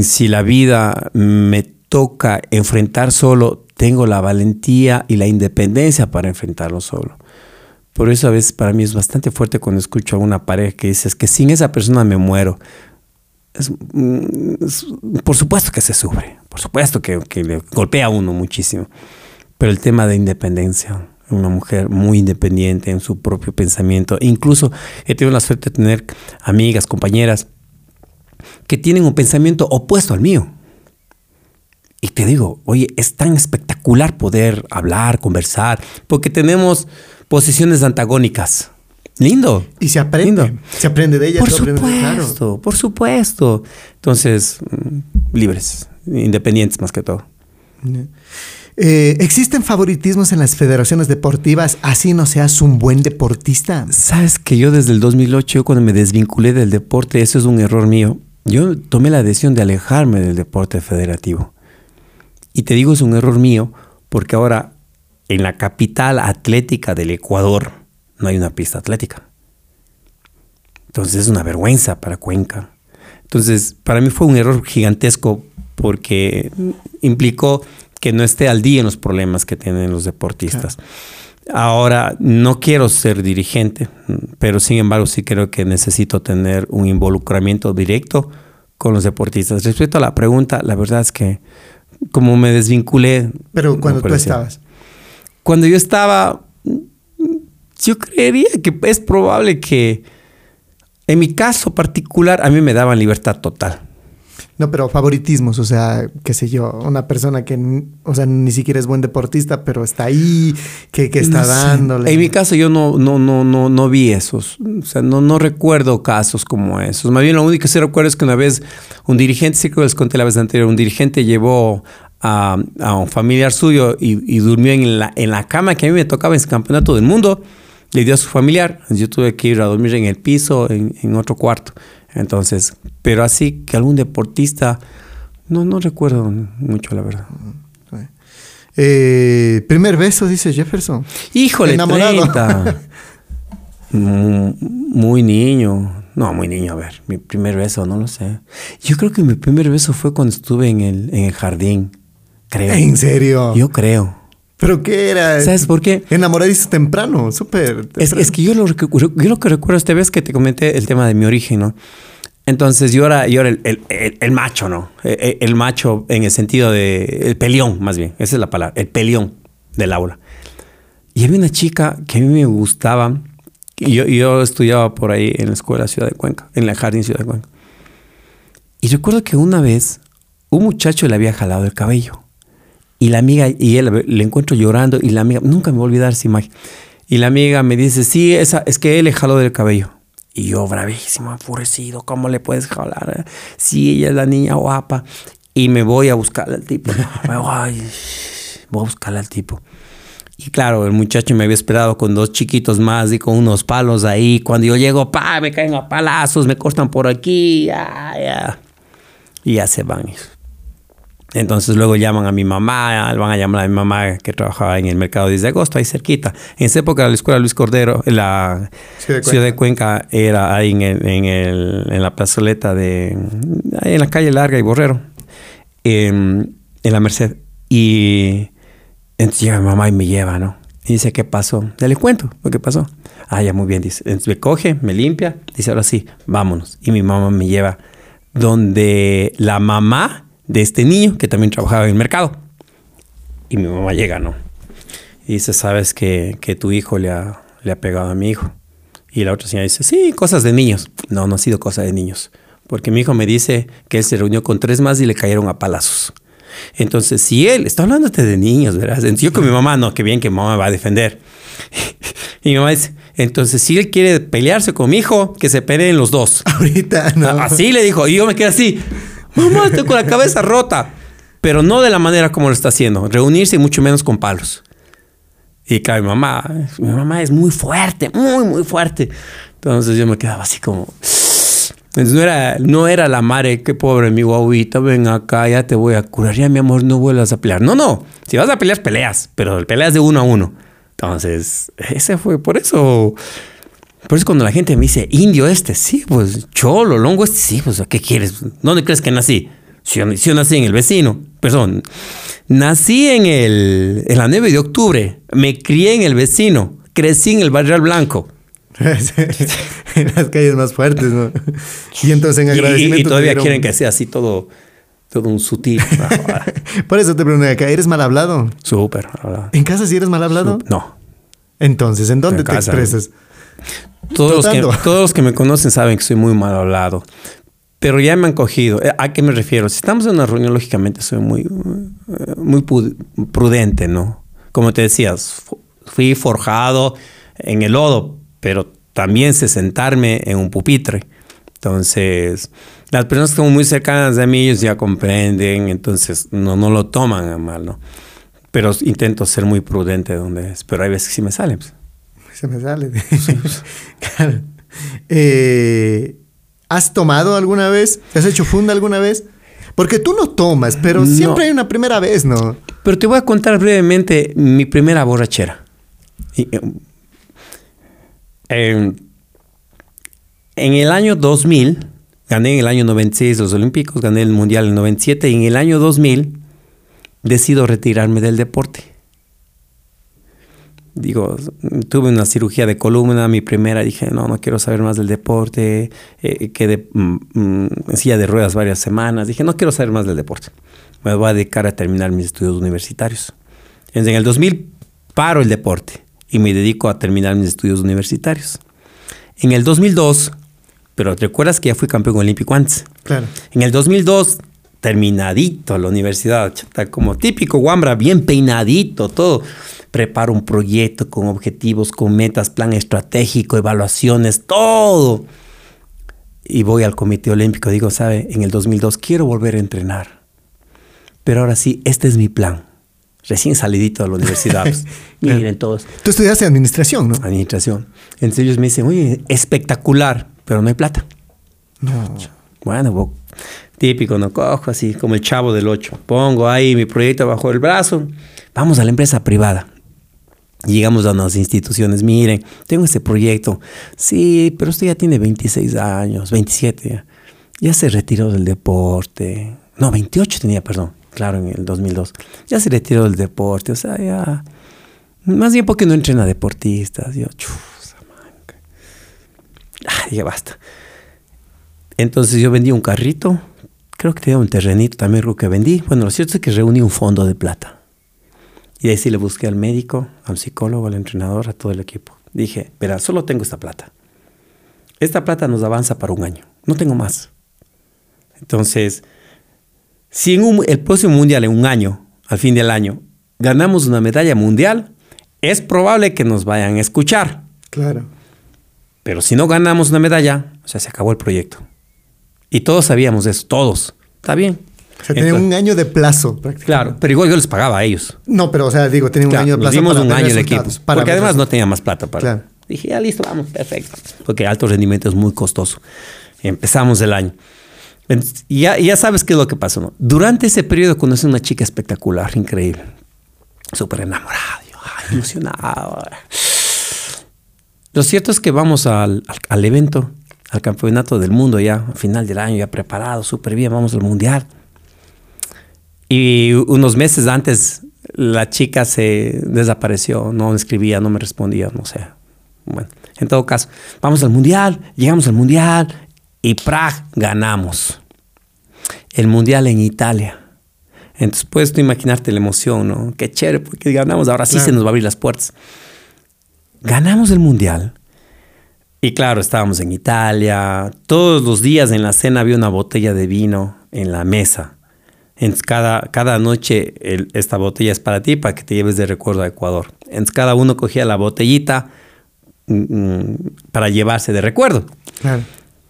si la vida me toca enfrentar solo, tengo la valentía y la independencia para enfrentarlo solo. Por eso a veces para mí es bastante fuerte cuando escucho a una pareja que dice que sin esa persona me muero. Mm, por supuesto que se sufre, por supuesto que, le golpea a uno muchísimo. Pero el tema de independencia, una mujer muy independiente en su propio pensamiento. incluso he tenido la suerte de tener amigas, compañeras que tienen un pensamiento opuesto al mío. Y te digo, oye, es tan espectacular poder hablar, conversar, porque tenemos posiciones antagónicas. Lindo. Y se aprende. Se aprende de ellas. Por supuesto, por supuesto. Entonces, mm, libres, independientes más que todo. Eh, ¿Existen favoritismos en las federaciones deportivas así no seas un buen deportista? Sabes que yo desde el 2008, cuando me desvinculé del deporte, eso es un error mío. Yo tomé la decisión de alejarme del deporte federativo. Y te digo, es un error mío porque ahora en la capital atlética del Ecuador no hay una pista atlética. Entonces es una vergüenza para Cuenca. Entonces, para mí fue un error gigantesco porque implicó que no esté al día en los problemas que tienen los deportistas. Ahora, no quiero ser dirigente, pero sin embargo sí creo que necesito tener un involucramiento directo con los deportistas. Respecto a la pregunta, la verdad es que como me desvinculé... Pero cuando tú estabas. Cuando yo estaba, yo creería que es probable que en mi caso particular a mí me daban libertad total. No, pero favoritismos, o sea, qué sé yo, una persona que, o sea, ni siquiera es buen deportista, pero está ahí, que, está dándole. En mi caso yo no, no, no, no, no vi esos, o sea, no, no recuerdo casos como esos. Más bien lo único que sí recuerdo es que una vez un dirigente, sí que les conté la vez anterior, un dirigente llevó a, un familiar suyo y, durmió en la, en la cama que a mí me tocaba en ese campeonato del mundo, le dio a su familiar, yo tuve que ir a dormir en el piso, en, en otro cuarto. Entonces, pero así que algún deportista, no, no recuerdo mucho, la verdad. Eh, primer beso, dice Jefferson. Híjole, enamorado. muy niño. No, muy niño, a ver, mi primer beso, no lo sé. Yo creo que mi primer beso fue cuando estuve en el, en el jardín, creo. ¿En serio? Yo creo. ¿Pero qué era? ¿Sabes por qué? Enamoradizo temprano, súper. Es, es, que yo lo, yo lo que recuerdo esta vez que te comenté el tema de mi origen, ¿no? Entonces yo era, yo era el, el, macho, ¿no? E, e, el, macho en el sentido de... El peleón, más bien. Esa es la palabra. El peleón del aula. Y había una chica que a mí me gustaba. Y yo, yo estudiaba por ahí en la escuela Ciudad de Cuenca, en la Jardín Ciudad de Cuenca. Y recuerdo que una vez un muchacho le había jalado el cabello. Y la amiga, y él le encuentro llorando. Y la amiga, nunca me voy a olvidar esa imagen. Y la amiga me dice, sí, esa, es que él le jaló del cabello. Y yo bravísimo, enfurecido, ¿cómo le puedes jalar? Si ella es la niña guapa. Y me voy a buscar al tipo. me voy, voy a buscar al tipo. Y claro, el muchacho me había esperado con dos chiquitos más y con unos palos ahí. Cuando yo llego, pa, me caen a palazos, me cortan por aquí. Y ya se van. Entonces luego llaman a mi mamá, van a llamar a mi mamá que trabajaba en el mercado 10 de agosto, ahí cerquita. En esa época la escuela Luis Cordero, la ciudad de Cuenca, era ahí en, el, en, la plazoleta de, ahí en la calle Larga y Borrero, en, la Merced. Y entonces llega mi mamá y me lleva, ¿no? Y dice, ¿qué pasó? Ya le cuento lo que pasó. Ah, ya muy bien, dice. Entonces me coge, me limpia, dice, ahora sí, vámonos. Y mi mamá me lleva donde la mamá de este niño que también trabajaba en el mercado. Y mi mamá llega, ¿no? Y dice, ¿sabes que, tu hijo le ha, le ha pegado a mi hijo? Y la otra señora dice, sí, cosas de niños. No, no ha sido cosa de niños. Porque mi hijo me dice que él se reunió con tres más y le cayeron a palazos. Entonces, si él está hablándote de niños, ¿verdad? Yo con mi mamá, no, que bien que mamá me va a defender. y mi mamá dice, entonces, si él quiere pelearse con mi hijo, que se peleen los dos. Ahorita, no. Así le dijo. Y yo me quedé así mamá, con la cabeza rota. Pero no de la manera como lo está haciendo, reunirse y mucho menos con palos. Y claro, mi mamá, mi mamá es muy fuerte, muy, muy fuerte. Entonces yo me quedaba así como... Entonces no era, no era la madre, qué pobre mi guauita, ven acá, ya te voy a curar, ya mi amor, no vuelvas a pelear. No, no, si vas a pelear, peleas, pero peleas de uno a uno. Entonces, ese fue por eso por eso cuando la gente me dice, indio este, sí, pues cholo, longo este, sí, pues ¿qué quieres? ¿Dónde crees que nací? Si yo, nací en el vecino, perdón, nací en, el, en la 9 de octubre, me crié en el vecino, crecí en el Barrio Blanco. en las calles más fuertes, ¿no? Y entonces en agradecimiento. Y, todavía quieren que sea así todo, todo un sutil. Por eso te pregunto acá, ¿eres mal hablado? Súper. ¿En casa sí eres mal hablado? No. Entonces, ¿en dónde te expresas? Todos los, que, todos los que me conocen saben que soy muy mal hablado. Pero ya me han cogido. Eh, ¿A qué me refiero? Si estamos en una reunión, lógicamente soy muy, eh, muy prudente, ¿no? Como te decías, fui forjado en el lodo, pero también sé sentarme en un pupitre. Entonces, las personas que son muy cercanas de mí, ellos ya comprenden, entonces no, no lo toman a mal, ¿no? Pero intento ser muy prudente donde es, pero hay veces que sí me salen. Pues se me sale. Eh, ¿Has tomado alguna vez? ¿Has hecho funda alguna vez? Porque tú no tomas, pero siempre hay una primera vez, ¿no? Pero te voy a contar brevemente mi primera borrachera. Eh, en el año 2000, gané en el año 96 los Olímpicos, gané el Mundial en el 97 y en el año 2000 decido retirarme del deporte. Digo, tuve una cirugía de columna, mi primera, dije, no, no quiero saber más del deporte, eh, quedé mm, mm, en silla de ruedas varias semanas, dije, no quiero saber más del deporte, me voy a dedicar a terminar mis estudios universitarios. En el 2000 paro el deporte y me dedico a terminar mis estudios universitarios. En el 2002 pero recuerdas que ya fui campeón olímpico antes. Claro. En el 2002, terminadito la universidad, como típico Wambra, bien peinadito, todo. Preparo un proyecto con objetivos, con metas, plan estratégico, evaluaciones, todo. Y voy al Comité Olímpico, digo, ¿sabe? En el 2002 quiero volver a entrenar. Pero ahora sí, este es mi plan. Recién salidito de la universidad. Pues, miren todos. Tú estudiaste administración, ¿no? Administración. Entonces ellos me dicen, oye, espectacular pero no hay plata. No. Bueno, típico, no cojo así, como el chavo del 8. Pongo ahí mi proyecto bajo el brazo, vamos a la empresa privada. Llegamos a unas instituciones, miren, tengo este proyecto. Sí, pero usted ya tiene 26 años, 27. Ya, ya se retiró del deporte. No, 28 tenía, perdón, claro, en el 2002. Ya se retiró del deporte, o sea, ya... Más bien porque no entrena deportistas. Yo, Ah, dije, basta. Entonces yo vendí un carrito, creo que tenía un terrenito también creo que vendí. Bueno, lo cierto es que reuní un fondo de plata. Y ahí sí le busqué al médico, al psicólogo, al entrenador, a todo el equipo. Dije, verá, solo tengo esta plata. Esta plata nos avanza para un año, no tengo más. Entonces, si en el próximo mundial, en un año, al fin del año, ganamos una medalla mundial, es probable que nos vayan a escuchar. Claro. Pero si no ganamos una medalla, o sea, se acabó el proyecto. Y todos sabíamos eso, todos. Está bien. O sea, tenía un año de plazo prácticamente. Claro, pero igual yo les pagaba a ellos. No, pero o sea, digo, tenía un año de plazo. Dimos un año el equipo. porque además no tenía más plata para. Claro. Dije, ya listo, vamos, perfecto. Porque alto rendimiento es muy costoso. Empezamos el año. Y ya, ya sabes qué es lo que pasó, ¿no? Durante ese periodo conocí a una chica espectacular, increíble. Súper enamorada, yo, ay, emocionado. Lo cierto es que vamos al, evento, al campeonato del mundo ya, a final del año, ya preparado, súper bien, vamos al mundial. Y unos meses antes la chica se desapareció, no escribía, no me respondía, no sé. Bueno, en todo caso, vamos al mundial, llegamos al mundial y Prague ganamos. El mundial en Italia. Entonces puedes tú imaginarte la emoción, ¿no? Qué chévere, porque ganamos, ahora sí se nos va a abrir las puertas. Ganamos el mundial. Y claro, estábamos en Italia. Todos los días en la cena había una botella de vino en la mesa. Entonces, cada, cada noche esta botella es para ti, para que te lleves de recuerdo a Ecuador. Entonces, cada uno cogía la botellita mm, mm, para llevarse de recuerdo. Claro.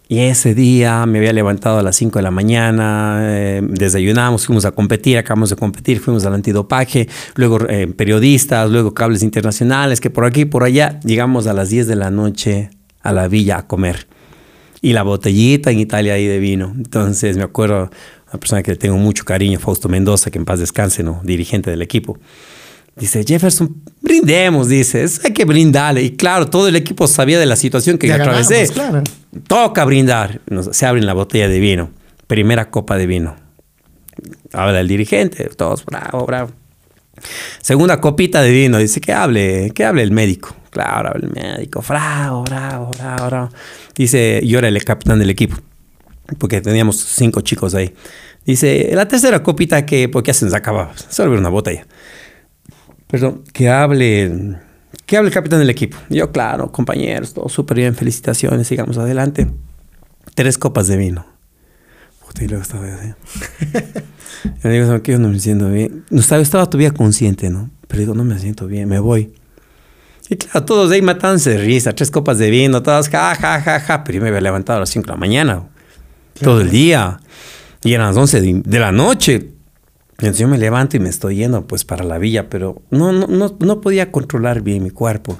Y ese día me había levantado a las 5 de la mañana, eh, desayunamos, fuimos a competir, acabamos de competir, fuimos al antidopaje, luego eh, periodistas, luego cables internacionales, que por aquí y por allá, llegamos a las 10 de la noche a la villa a comer. Y la botellita en Italia ahí de vino. Entonces me acuerdo, una persona que le tengo mucho cariño, Fausto Mendoza, que en paz descanse, ¿no? dirigente del equipo. Dice, Jefferson, brindemos, dice, hay que brindarle. Y claro, todo el equipo sabía de la situación que yo atravesé. Claro. Toca brindar. se abre la botella de vino. Primera copa de vino. Habla el dirigente, todos, bravo, bravo. Segunda copita de vino, dice que hable, que hable el médico. Claro, el médico, bravo, bravo, bravo, bravo. Dice, era el capitán del equipo, porque teníamos cinco chicos ahí. Dice, la tercera copita que, porque ya se nos acababa, solo una botella. Perdón, que hable, que hable el capitán del equipo. Yo, claro, compañeros, todo súper bien, felicitaciones, sigamos adelante. Tres copas de vino. Puta, y luego estaba así. yo digo, que yo no me siento bien. No estaba, estaba todavía consciente, ¿no? Pero digo, no me siento bien, me voy. Y claro, todos ahí matándose de risa, tres copas de vino, todas ja, ja, ja, ja. Pero yo me había levantado a las 5 de la mañana, todo el día. Y eran las 11 de la noche. Entonces yo me levanto y me estoy yendo pues para la villa, pero no, no, no, no podía controlar bien mi cuerpo.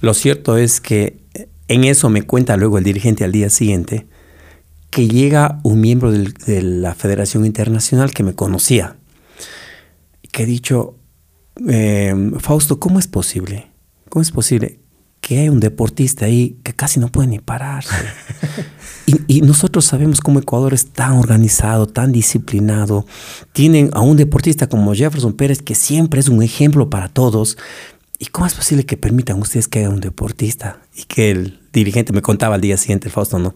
Lo cierto es que en eso me cuenta luego el dirigente al día siguiente que llega un miembro de la Federación Internacional que me conocía. que he dicho, eh, Fausto, ¿cómo es posible? ¿Cómo es posible que hay un deportista ahí que casi no puede ni pararse? y, nosotros sabemos cómo Ecuador es tan organizado, tan disciplinado. Tienen a un deportista como Jefferson Pérez que siempre es un ejemplo para todos. ¿Y cómo es posible que permitan ustedes que haya un deportista? Y que el dirigente me contaba al día siguiente, Fausto, ¿no?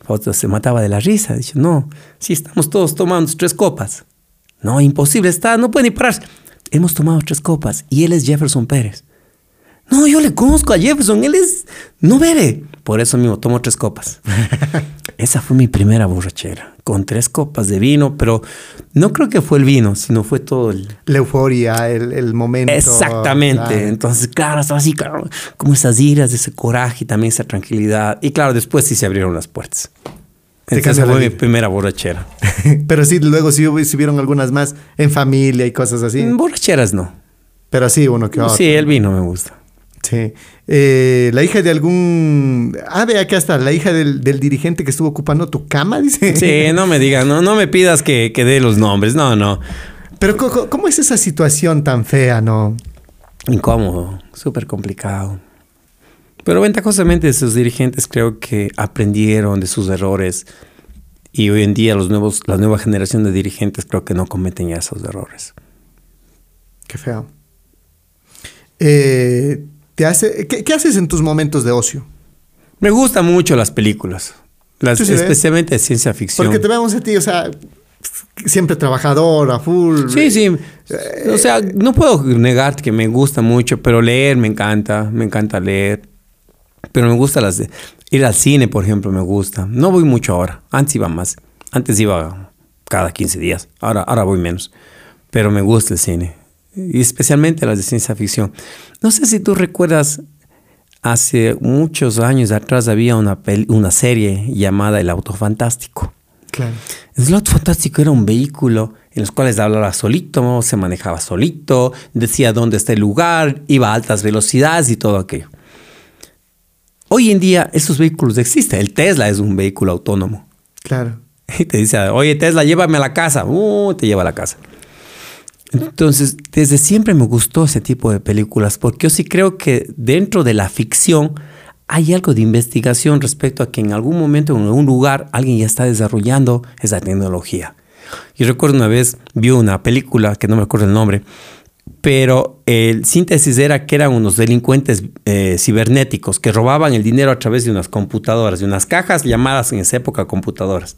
Fausto se mataba de la risa. Dice, no, sí, estamos todos tomando tres copas. No, imposible, está, no puede ni pararse. Hemos tomado tres copas y él es Jefferson Pérez. No, yo le conozco a Jefferson, él es. No bebe. Por eso mismo tomo tres copas. Esa fue mi primera borrachera, con tres copas de vino, pero no creo que fue el vino, sino fue todo el... La euforia, el, momento. Exactamente. Entonces, claro, estaba así, claro, como esas iras, ese coraje y también esa tranquilidad. Y claro, después sí se abrieron las puertas. Esa fue mi primera borrachera. pero sí, luego sí, vieron algunas más en familia y cosas así. Borracheras no. Pero sí, uno que otro. Sí, el vino me gusta. Sí. Eh, la hija de algún. Ah, ve acá está, la hija del, dirigente que estuvo ocupando tu cama, dice. Sí, no me digas, no, no me pidas que, que dé los nombres, no, no. Pero, ¿cómo, es esa situación tan fea, no? Incómodo, súper complicado. Pero ventajosamente sus dirigentes creo que aprendieron de sus errores y hoy en día los nuevos, la nueva generación de dirigentes creo que no cometen ya esos errores. Qué feo. Eh, hace, ¿qué, haces en tus momentos de ocio? Me gustan mucho las películas, las, especialmente de ciencia ficción. Porque te vemos a ti, o sea, siempre trabajador, a full. Sí, sí. Eh, o sea, no puedo negar que me gusta mucho, pero leer me encanta, me encanta leer. Pero me gusta las de, ir al cine, por ejemplo, me gusta. No voy mucho ahora, antes iba más. Antes iba cada 15 días, ahora, ahora voy menos. Pero me gusta el cine y especialmente las de ciencia ficción. No sé si tú recuerdas, hace muchos años atrás había una, una serie llamada El Auto Fantástico. Claro. El Auto Fantástico era un vehículo en los cuales hablaba solito, se manejaba solito, decía dónde está el lugar, iba a altas velocidades y todo aquello. Hoy en día esos vehículos existen. El Tesla es un vehículo autónomo. Claro. Y te dice, oye Tesla, llévame a la casa. Uh, te lleva a la casa. Entonces, desde siempre me gustó ese tipo de películas, porque yo sí creo que dentro de la ficción hay algo de investigación respecto a que en algún momento, en algún lugar, alguien ya está desarrollando esa tecnología. Y recuerdo una vez vi una película, que no me acuerdo el nombre, pero el síntesis era que eran unos delincuentes eh, cibernéticos que robaban el dinero a través de unas computadoras, de unas cajas llamadas en esa época computadoras.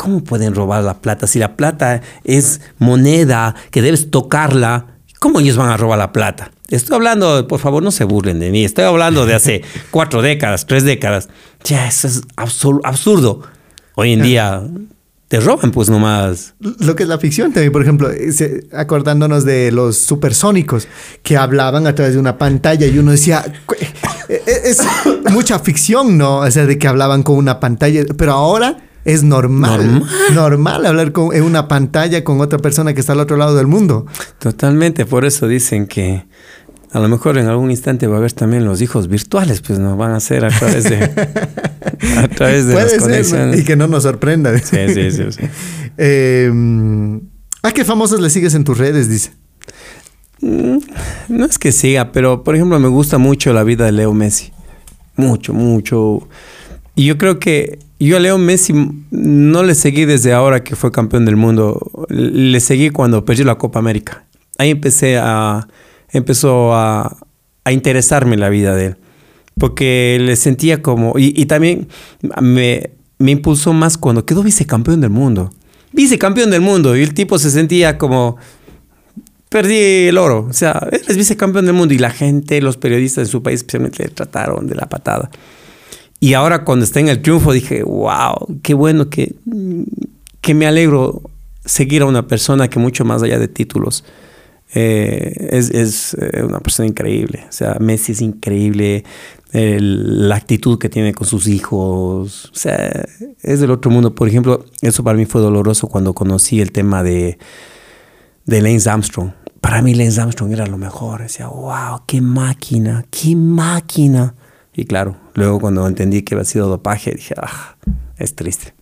¿Cómo pueden robar la plata? Si la plata es moneda que debes tocarla, ¿cómo ellos van a robar la plata? Estoy hablando, por favor, no se burlen de mí. Estoy hablando de hace cuatro décadas, tres décadas. Ya, eso es absurdo. Hoy en día te roban, pues nomás. Lo que es la ficción también, por ejemplo, acordándonos de los supersónicos que hablaban a través de una pantalla y uno decía, e-, e-, es mucha ficción, ¿no? O sea, de que hablaban con una pantalla, pero ahora es normal, normal. hablar con, en una pantalla con otra persona que está al otro lado del mundo. Totalmente, por eso dicen que a lo mejor en algún instante va a haber también los hijos virtuales, pues nos van a hacer a través de, a través de las conexiones. Y que no nos sorprenda. Sí, sí, sí. eh, ¿A qué famosos le sigues en tus redes? Dice. Mm, no es que siga, pero por ejemplo me gusta mucho la vida de Leo Messi. Mucho, mucho. Y yo creo que yo a Leo Messi no le seguí desde ahora que fue campeón del mundo. Le seguí cuando perdió la Copa América. Ahí empecé a, empezó a interesarme la vida de él. Porque le sentía como... Y, también me, me impulsó más cuando quedó vicecampeón del mundo. Vicecampeón del mundo. Y el tipo se sentía como perdí el oro. O sea, eres vicecampeón del mundo y la gente, los periodistas de su país especialmente le trataron de la patada. Y ahora cuando está en el triunfo dije, wow, qué bueno que, que me alegro seguir a una persona que mucho más allá de títulos eh, es, es eh, una persona increíble. O sea, Messi es increíble, la actitud que tiene con sus hijos, o sea, es del otro mundo. Por ejemplo, eso para mí fue doloroso cuando conocí el tema de, de Lance Armstrong. Para mí Lance Armstrong era lo mejor. Decía, wow, qué máquina, qué máquina. Y claro, luego cuando entendí que había sido dopaje, dije, ah, es triste.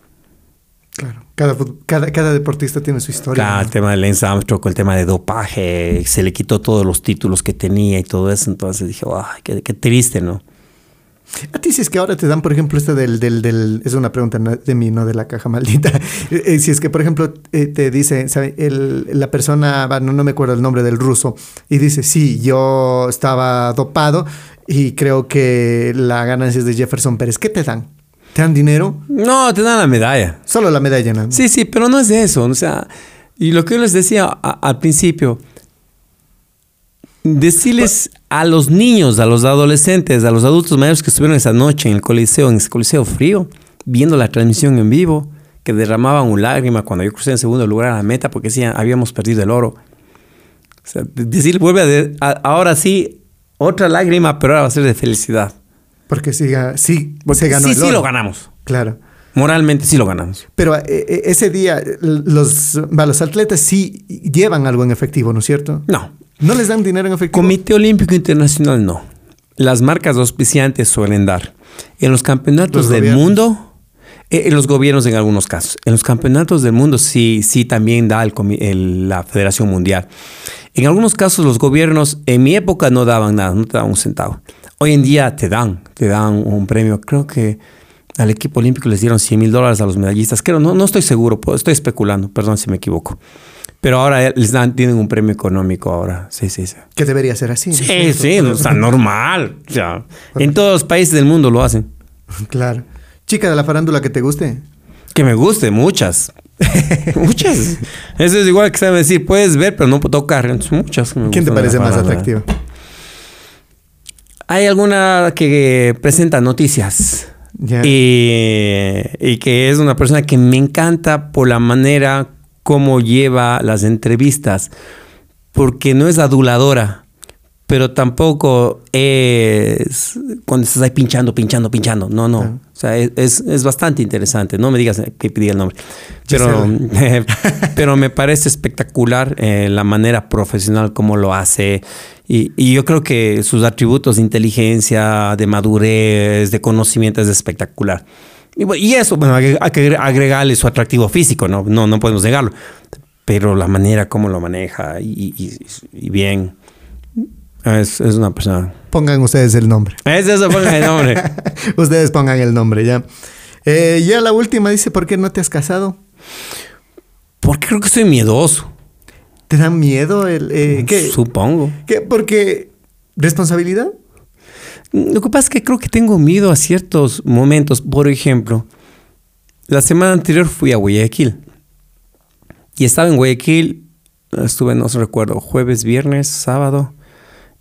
Claro, cada, cada, cada, deportista tiene su historia. Claro, el tema del Lance Armstrong, el tema de dopaje, se le quitó todos los títulos que tenía y todo eso, entonces dije, ay, qué, qué triste, ¿no? A ti si es que ahora te dan, por ejemplo, este del, del, del es una pregunta de mí, no de la caja maldita. Eh, si es que, por ejemplo, eh, te dice, ¿sabe? El, la persona, no, no me acuerdo el nombre del ruso, y dice, sí, yo estaba dopado y creo que la ganancia es de Jefferson Pérez. ¿Qué te dan? ¿Te dan dinero? No, te dan la medalla. Solo la medalla, ¿no? Sí, sí, pero no es de eso. O sea, y lo que yo les decía al principio, decirles a los niños, a los adolescentes, a los adultos mayores que estuvieron esa noche en el coliseo, en ese coliseo frío, viendo la transmisión en vivo, que derramaban un lágrima cuando yo crucé en segundo lugar a la meta porque decían, habíamos perdido el oro. O sea, decir, vuelve a, ahora sí, otra lágrima, pero ahora va a ser de felicidad. Porque sí, sí se ganó sí, sí lo ganamos. Claro. Moralmente sí lo ganamos. Pero eh, eh, ese día los, los atletas sí llevan algo en efectivo, ¿no es cierto? No. ¿No les dan dinero en efectivo? Comité Olímpico Internacional no. Las marcas auspiciantes suelen dar. En los campeonatos del mundo, eh, en los gobiernos en algunos casos. En los campeonatos del mundo sí, sí también da el, la Federación Mundial. En algunos casos los gobiernos en mi época no daban nada, no te daban un centavo. Hoy en día te dan, te dan un premio. Creo que al equipo olímpico les dieron 100 mil dólares a los medallistas. Creo, no, no estoy seguro, estoy especulando, perdón si me equivoco. Pero ahora les dan, tienen un premio económico ahora. Sí, sí, sí. Que debería ser así. Sí, sí, o sea, normal. O en todos los países del mundo lo hacen. Claro. Chica de la farándula que te guste. Que me guste, muchas. muchas. Eso es igual que sabe decir, puedes ver, pero no tocar. muchas. ¿Quién te parece más atractiva? Hay alguna que presenta noticias. Y, y, que es una persona que me encanta por la manera como lleva las entrevistas, porque no es aduladora, pero tampoco es cuando estás ahí pinchando, pinchando, pinchando. No, no. O sea, es, es, bastante interesante. No me digas que pedí el nombre. Pero, pero me parece espectacular eh, la manera profesional como lo hace. Y, yo creo que sus atributos de inteligencia, de madurez, de conocimiento es espectacular. Y, eso, bueno, hay que agregarle su atractivo físico, ¿no? No, no podemos negarlo. Pero la manera como lo maneja y, bien. Es, una persona. Pongan ustedes el nombre. Es eso, pongan el nombre. ustedes pongan el nombre, ya. Eh, ya la última dice: ¿Por qué no te has casado? Porque creo que soy miedoso. ¿Te da miedo el.? Eh, ¿qué? Supongo. ¿Qué? ¿Porque responsabilidad? Lo que pasa es que creo que tengo miedo a ciertos momentos. Por ejemplo, la semana anterior fui a Guayaquil. Y estaba en Guayaquil, estuve, no recuerdo, jueves, viernes, sábado.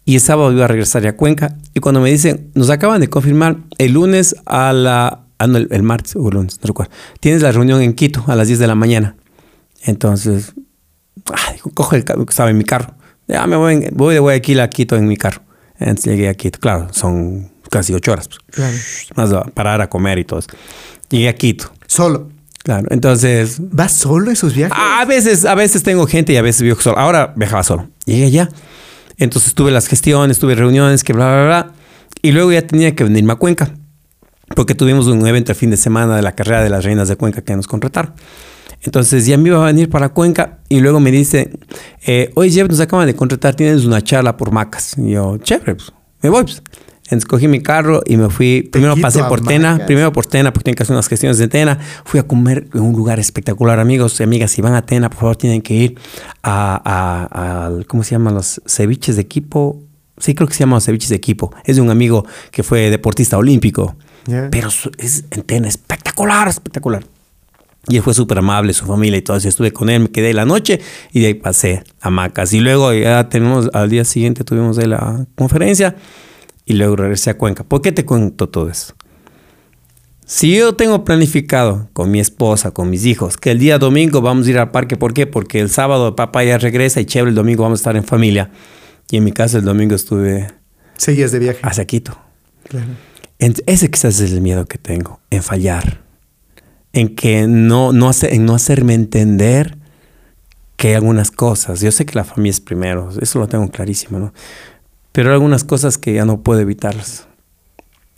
Y el sábado iba a regresar a Cuenca. Y cuando me dicen, nos acaban de confirmar el lunes a la. Ah, no, el, martes o el lunes, no recuerdo. Tienes la reunión en Quito a las 10 de la mañana. Entonces, ah, coge el estaba en mi carro. Ya me voy, voy de Guayaquil a Quito en mi carro. Entonces llegué a Quito. Claro, son casi ocho horas. Pues. Claro. Más a parar a comer y todo eso. Llegué a Quito. Solo. Claro, entonces... ¿Vas solo esos viajes? A veces, a veces tengo gente y a veces viajo solo. Ahora viajaba solo. Llegué allá. Entonces tuve las gestiones, tuve reuniones, que bla, bla, bla. Y luego ya tenía que venirme a Cuenca. Porque tuvimos un evento el fin de semana de la carrera de las reinas de Cuenca que nos contrataron. Entonces ya me iba a venir para Cuenca y luego me dice, eh, oye Jeff, nos acaban de contratar, tienes una charla por Macas. Y yo, chévere, pues, me voy. Pues. Entonces cogí mi carro y me fui, primero pasé por Tena, primero por Tena porque tenía que hacer unas gestiones de Tena, fui a comer en un lugar espectacular, amigos y amigas, si van a Tena, por favor tienen que ir a, ¿cómo se llaman los ceviches de equipo? Sí, creo que se llaman ceviches de equipo. Es de un amigo que fue deportista olímpico. Pero es en Tena, espectacular, espectacular. Y él fue súper amable, su familia y todo eso. Estuve con él, me quedé la noche y de ahí pasé a Macas. Y luego ya tenemos, al día siguiente tuvimos de la conferencia y luego regresé a Cuenca. ¿Por qué te cuento todo eso? Si yo tengo planificado con mi esposa, con mis hijos, que el día domingo vamos a ir al parque, ¿por qué? Porque el sábado papá ya regresa y chévere, el domingo vamos a estar en familia. Y en mi casa el domingo estuve... Seguías de viaje. Hacia Quito. Claro. Ese quizás es el miedo que tengo, en fallar en que no, no, hace, en no hacerme entender que hay algunas cosas. Yo sé que la familia es primero, eso lo tengo clarísimo, ¿no? Pero hay algunas cosas que ya no puedo evitarlas.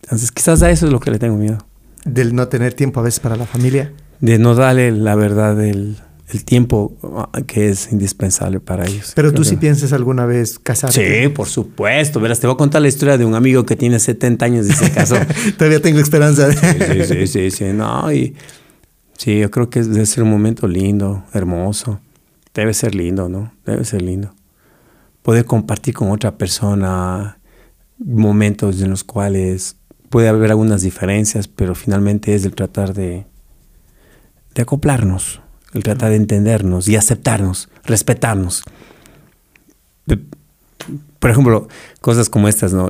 Entonces, quizás a eso es lo que le tengo miedo. Del no tener tiempo a veces para la familia. de no darle la verdad el, el tiempo ah, que es indispensable para ellos. Pero tú sí piensas alguna vez casarte. Sí, por supuesto. Verás, te voy a contar la historia de un amigo que tiene 70 años y se casó. Todavía tengo esperanza. sí, sí, sí, sí, No, y sí, yo creo que debe ser un momento lindo, hermoso. Debe ser lindo, ¿no? Debe ser lindo. Poder compartir con otra persona momentos en los cuales puede haber algunas diferencias, pero finalmente es el tratar de, de acoplarnos el tratar de entendernos y aceptarnos, respetarnos. Por ejemplo, cosas como estas, ¿no?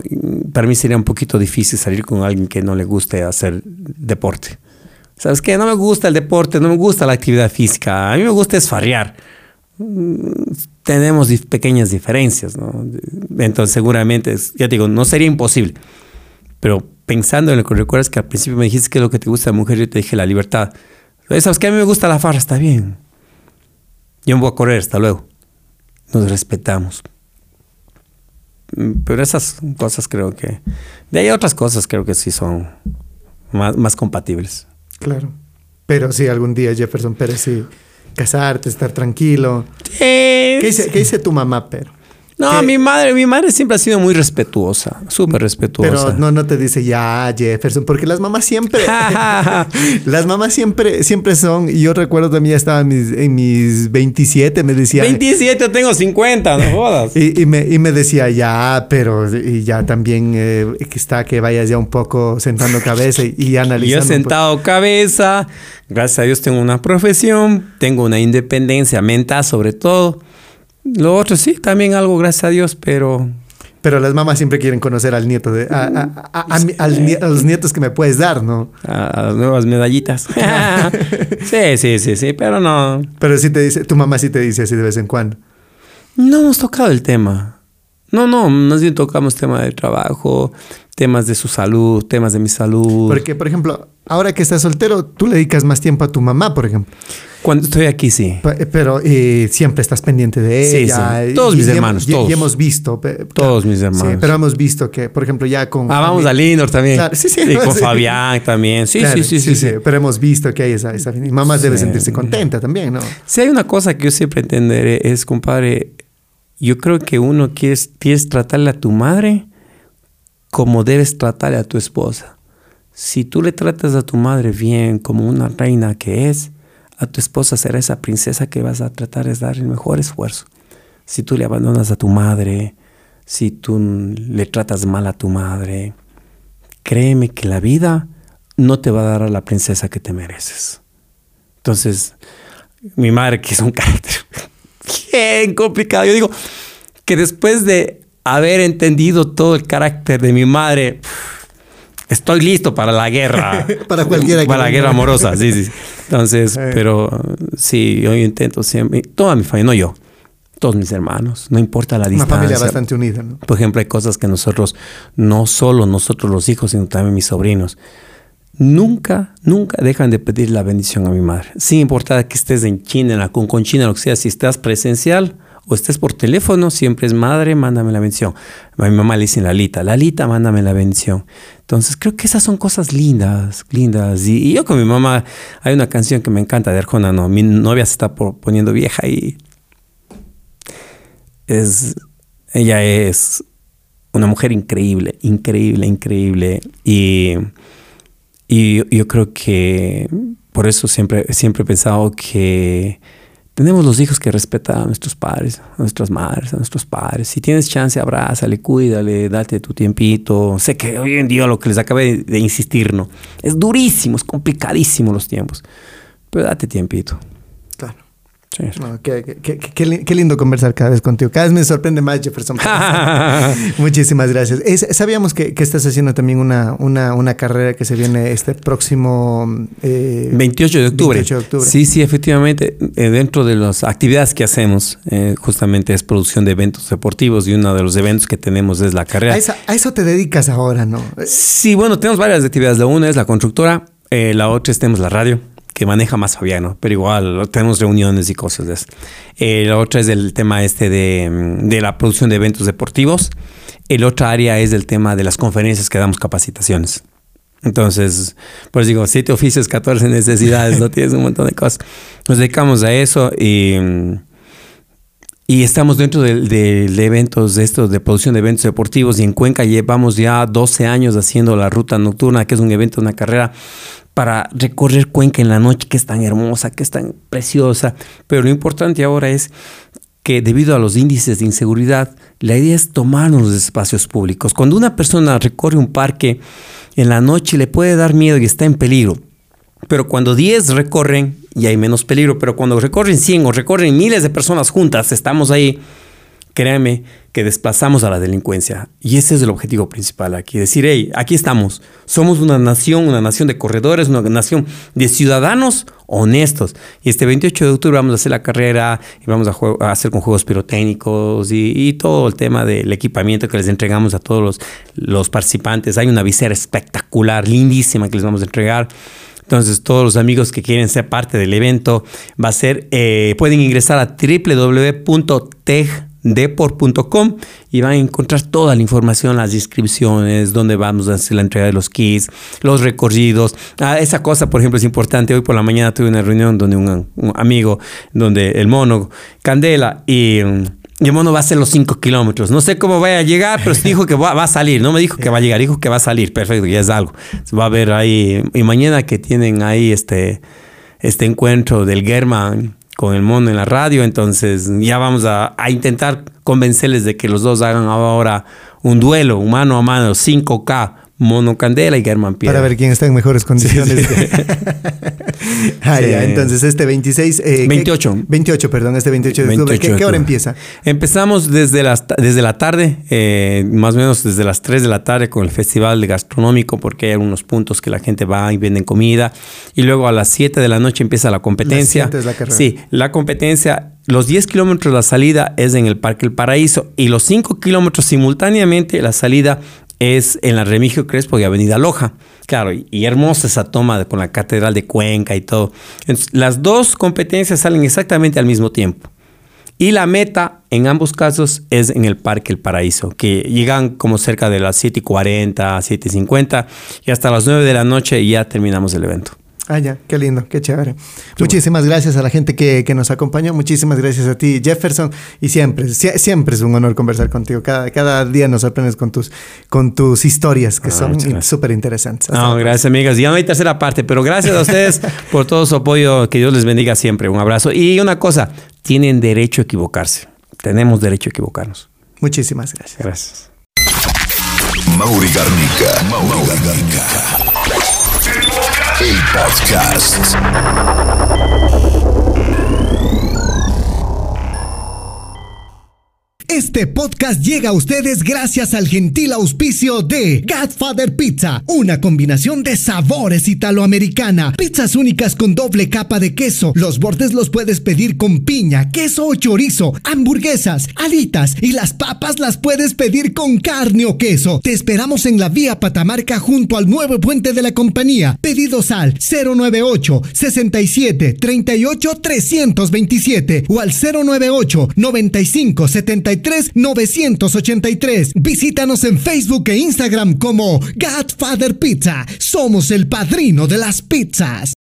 Para mí sería un poquito difícil salir con alguien que no le guste hacer deporte. ¿Sabes qué? No me gusta el deporte, no me gusta la actividad física. A mí me gusta esfarrear. Tenemos pequeñas diferencias, ¿no? Entonces, seguramente, ya digo, no sería imposible. Pero pensando en lo que recuerdas que al principio me dijiste que es lo que te gusta de mujer, yo te dije la libertad. ¿Sabes que A mí me gusta la farra, está bien. Yo me voy a correr, hasta luego. Nos respetamos. Mm, pero esas cosas creo que... De ahí otras cosas creo que sí son más, compatibles. Claro. Pero sí, algún día Jefferson Pérez sí, casarte, estar tranquilo. ¿Qué dice, ¿Qué dice tu mamá, pero? No, mi madre, mi madre siempre ha sido muy respetuosa, súper respetuosa. Pero no, no te dice ya Jefferson, porque las mamás siempre, las mamás siempre, siempre son. Y yo recuerdo también ya estaba en mis, en mis 27, me decía. 27, tengo 50, no jodas. y, me, y me decía ya, pero y ya también eh, está que vayas ya un poco sentando cabeza y, y analizando. Yo he sentado cabeza, gracias a Dios tengo una profesión, tengo una independencia mental sobre todo lo otro sí, también algo, gracias a Dios, pero... Pero las mamás siempre quieren conocer al nieto, de, a, los nietos que me puedes dar, ¿no? A, las nuevas medallitas. sí, sí, sí, sí, pero no. Pero sí te dice, tu mamá sí te dice así de vez en cuando. No hemos tocado el tema. No, no, más bien tocamos tema de trabajo, temas de su salud, temas de mi salud. Porque, por ejemplo, ahora que estás soltero, tú le dedicas más tiempo a tu mamá, por ejemplo. Cuando estoy aquí, sí. Pero eh, siempre estás pendiente de ella. Sí. Todos mis hermanos, todos. Y hemos visto. Todos mis hermanos. Sí, pero hemos visto que, por ejemplo, ya con... Ah, vamos a Lindor también. sí, sí. Y con Fabián también. Sí, sí, sí, sí, sí, Pero hemos visto que hay esa... esa y mamá debe sentirse contenta también, ¿no? Sí, hay una cosa que yo siempre entenderé. Es, compadre, yo creo que uno quiere, quieres tratarle a tu madre como debes tratarle a tu esposa. Si tú le tratas a tu madre bien, como una reina que es, a tu esposa será esa princesa que vas a tratar de dar el mejor esfuerzo. Si tú le abandonas a tu madre, si tú le tratas mal a tu madre, créeme que la vida no te va a dar a la princesa que te mereces. Entonces, mi madre, que es un carácter bien complicado, yo digo que después de haber entendido todo el carácter de mi madre, estoy listo para la guerra. para cualquiera. Para la guerra amorosa, sí, sí. Entonces, eh. pero sí, yo intento siempre, toda mi familia, no yo, todos mis hermanos, no importa la distancia. Una familia bastante unida, ¿no? Por ejemplo, hay cosas que nosotros, no solo nosotros los hijos, sino también mis sobrinos, nunca, nunca dejan de pedir la bendición a mi madre. Sin importar que estés en China, en la con China, lo que sea, si estás presencial, o estés por teléfono, siempre es madre, mándame la bendición. A mi mamá le dicen Lalita, Lalita, mándame la bendición. Entonces creo que esas son cosas lindas, lindas. Y, yo con mi mamá, hay una canción que me encanta de Arjona, no, mi novia se está poniendo vieja y es, ella es una mujer increíble, increíble, increíble. Y, y yo creo que por eso siempre, siempre he pensado que tenemos los hijos que respetar a nuestros padres, a nuestras madres, a nuestros padres. Si tienes chance, abrázale, cuídale, date tu tiempito. Sé que hoy en día lo que les acabé de insistir, ¿no? Es durísimo, es complicadísimo los tiempos. Pero date tiempito. Qué, lindo conversar cada vez contigo. Cada vez me sorprende más, Jefferson. Muchísimas gracias. sabíamos que, estás haciendo también una, una, carrera que se viene este próximo 28, eh, de octubre. Sí, sí, efectivamente. Eh, dentro de las actividades que hacemos, eh, justamente es producción de eventos deportivos y uno de los eventos que tenemos es la carrera. A, eso te dedicas ahora, ¿no? Sí, bueno, tenemos varias actividades. La una es la constructora, la otra es tenemos la radio que maneja más Fabiano, pero igual tenemos reuniones y cosas de eso. Eh, la otra es el tema este de, la producción de eventos deportivos. El otra área es el tema de las conferencias que damos capacitaciones. Entonces, pues digo, siete oficios, 14 necesidades, no tienes un montón de cosas. Nos dedicamos a eso y, y estamos dentro de, de, eventos de estos, de producción de eventos deportivos y en Cuenca llevamos ya 12 años haciendo la ruta nocturna, que es un evento, una carrera para recorrer Cuenca en la noche, que es tan hermosa, que es tan preciosa. Pero lo importante ahora es que debido a los índices de inseguridad, la idea es tomarnos los espacios públicos. Cuando una persona recorre un parque en la noche le puede dar miedo y está en peligro. Pero cuando 10 recorren, y hay menos peligro. Pero cuando recorren 100 o recorren miles de personas juntas, estamos ahí créanme que desplazamos a la delincuencia. Y ese es el objetivo principal aquí. Decir, hey, aquí estamos. Somos una nación, una nación de corredores, una nación de ciudadanos honestos. Y este 28 de octubre vamos a hacer la carrera y vamos a, hacer con juegos pirotécnicos y, todo el tema del equipamiento que les entregamos a todos los, participantes. Hay una visera espectacular, lindísima que les vamos a entregar. Entonces, todos los amigos que quieren ser parte del evento, va a ser, eh, pueden ingresar a www.teg deport.com y van a encontrar toda la información, las inscripciones, dónde vamos a hacer la entrega de los kits, los recorridos. Ah, esa cosa, por ejemplo, es importante. Hoy por la mañana tuve una reunión donde un, amigo, donde el mono, Candela y... el mono va a hacer los 5 kilómetros. No sé cómo vaya a llegar, pero dijo que va, a salir. No me dijo que va a llegar, dijo que va a salir. Perfecto, ya es algo. Va a ver ahí. Y mañana que tienen ahí este, este encuentro del German con el mono en la radio, entonces ya vamos a, intentar convencerles de que los dos hagan ahora un duelo, mano a mano, 5K, Mono Candela y Germán Pierre. Para ver quién está en mejores condiciones. ah, ya, entonces este 26... 28. 28, perdón, este 28 de octubre. ¿Qué, hora empieza? Empezamos desde, las, desde la tarde, eh, más o menos desde las 3 de la tarde con el festival gastronómico porque hay algunos puntos que la gente va y venden comida. Y luego a las 7 de la noche empieza la competencia. Las 7 es la carrera. Sí, la competencia los 10 kilómetros la salida es en el Parque El Paraíso y los 5 kilómetros simultáneamente la salida es en la Remigio Crespo y Avenida Loja. Claro, y, hermosa esa toma con la Catedral de Cuenca y todo. las dos competencias salen exactamente al mismo tiempo. Y la meta en ambos casos es en el Parque El Paraíso, que llegan como cerca de las 7 y 40, 7 y 50 y hasta las 9 de la noche ya terminamos el evento. Ah, ya, qué lindo, qué chévere. Muchísimas gracias a la gente que, nos acompañó, muchísimas gracias a ti, Jefferson, y siempre, siempre es un honor conversar contigo. Cada, cada día nos sorprendes con tus, con tus historias que ah, son súper interesantes. No, gracias, amigas. Ya no hay tercera parte, pero gracias a ustedes por todo su apoyo. Que Dios les bendiga siempre. Un abrazo. Y una cosa, tienen derecho a equivocarse. Tenemos derecho a equivocarnos. Muchísimas gracias. Gracias. Mauri Garnica. Mauri Garnica. El podcast. Este podcast llega a ustedes gracias al gentil auspicio de Godfather Pizza, una combinación de sabores italoamericana, pizzas únicas con doble capa de queso. Los bordes los puedes pedir con piña, queso o chorizo, hamburguesas, alitas y las papas las puedes pedir con carne o queso. Te esperamos en la vía Patamarca junto al nuevo puente de la compañía. Pedidos al 098 67 38 327 o al 098 95 73 983. Visítanos en Facebook e Instagram como Godfather Pizza. Somos el padrino de las pizzas.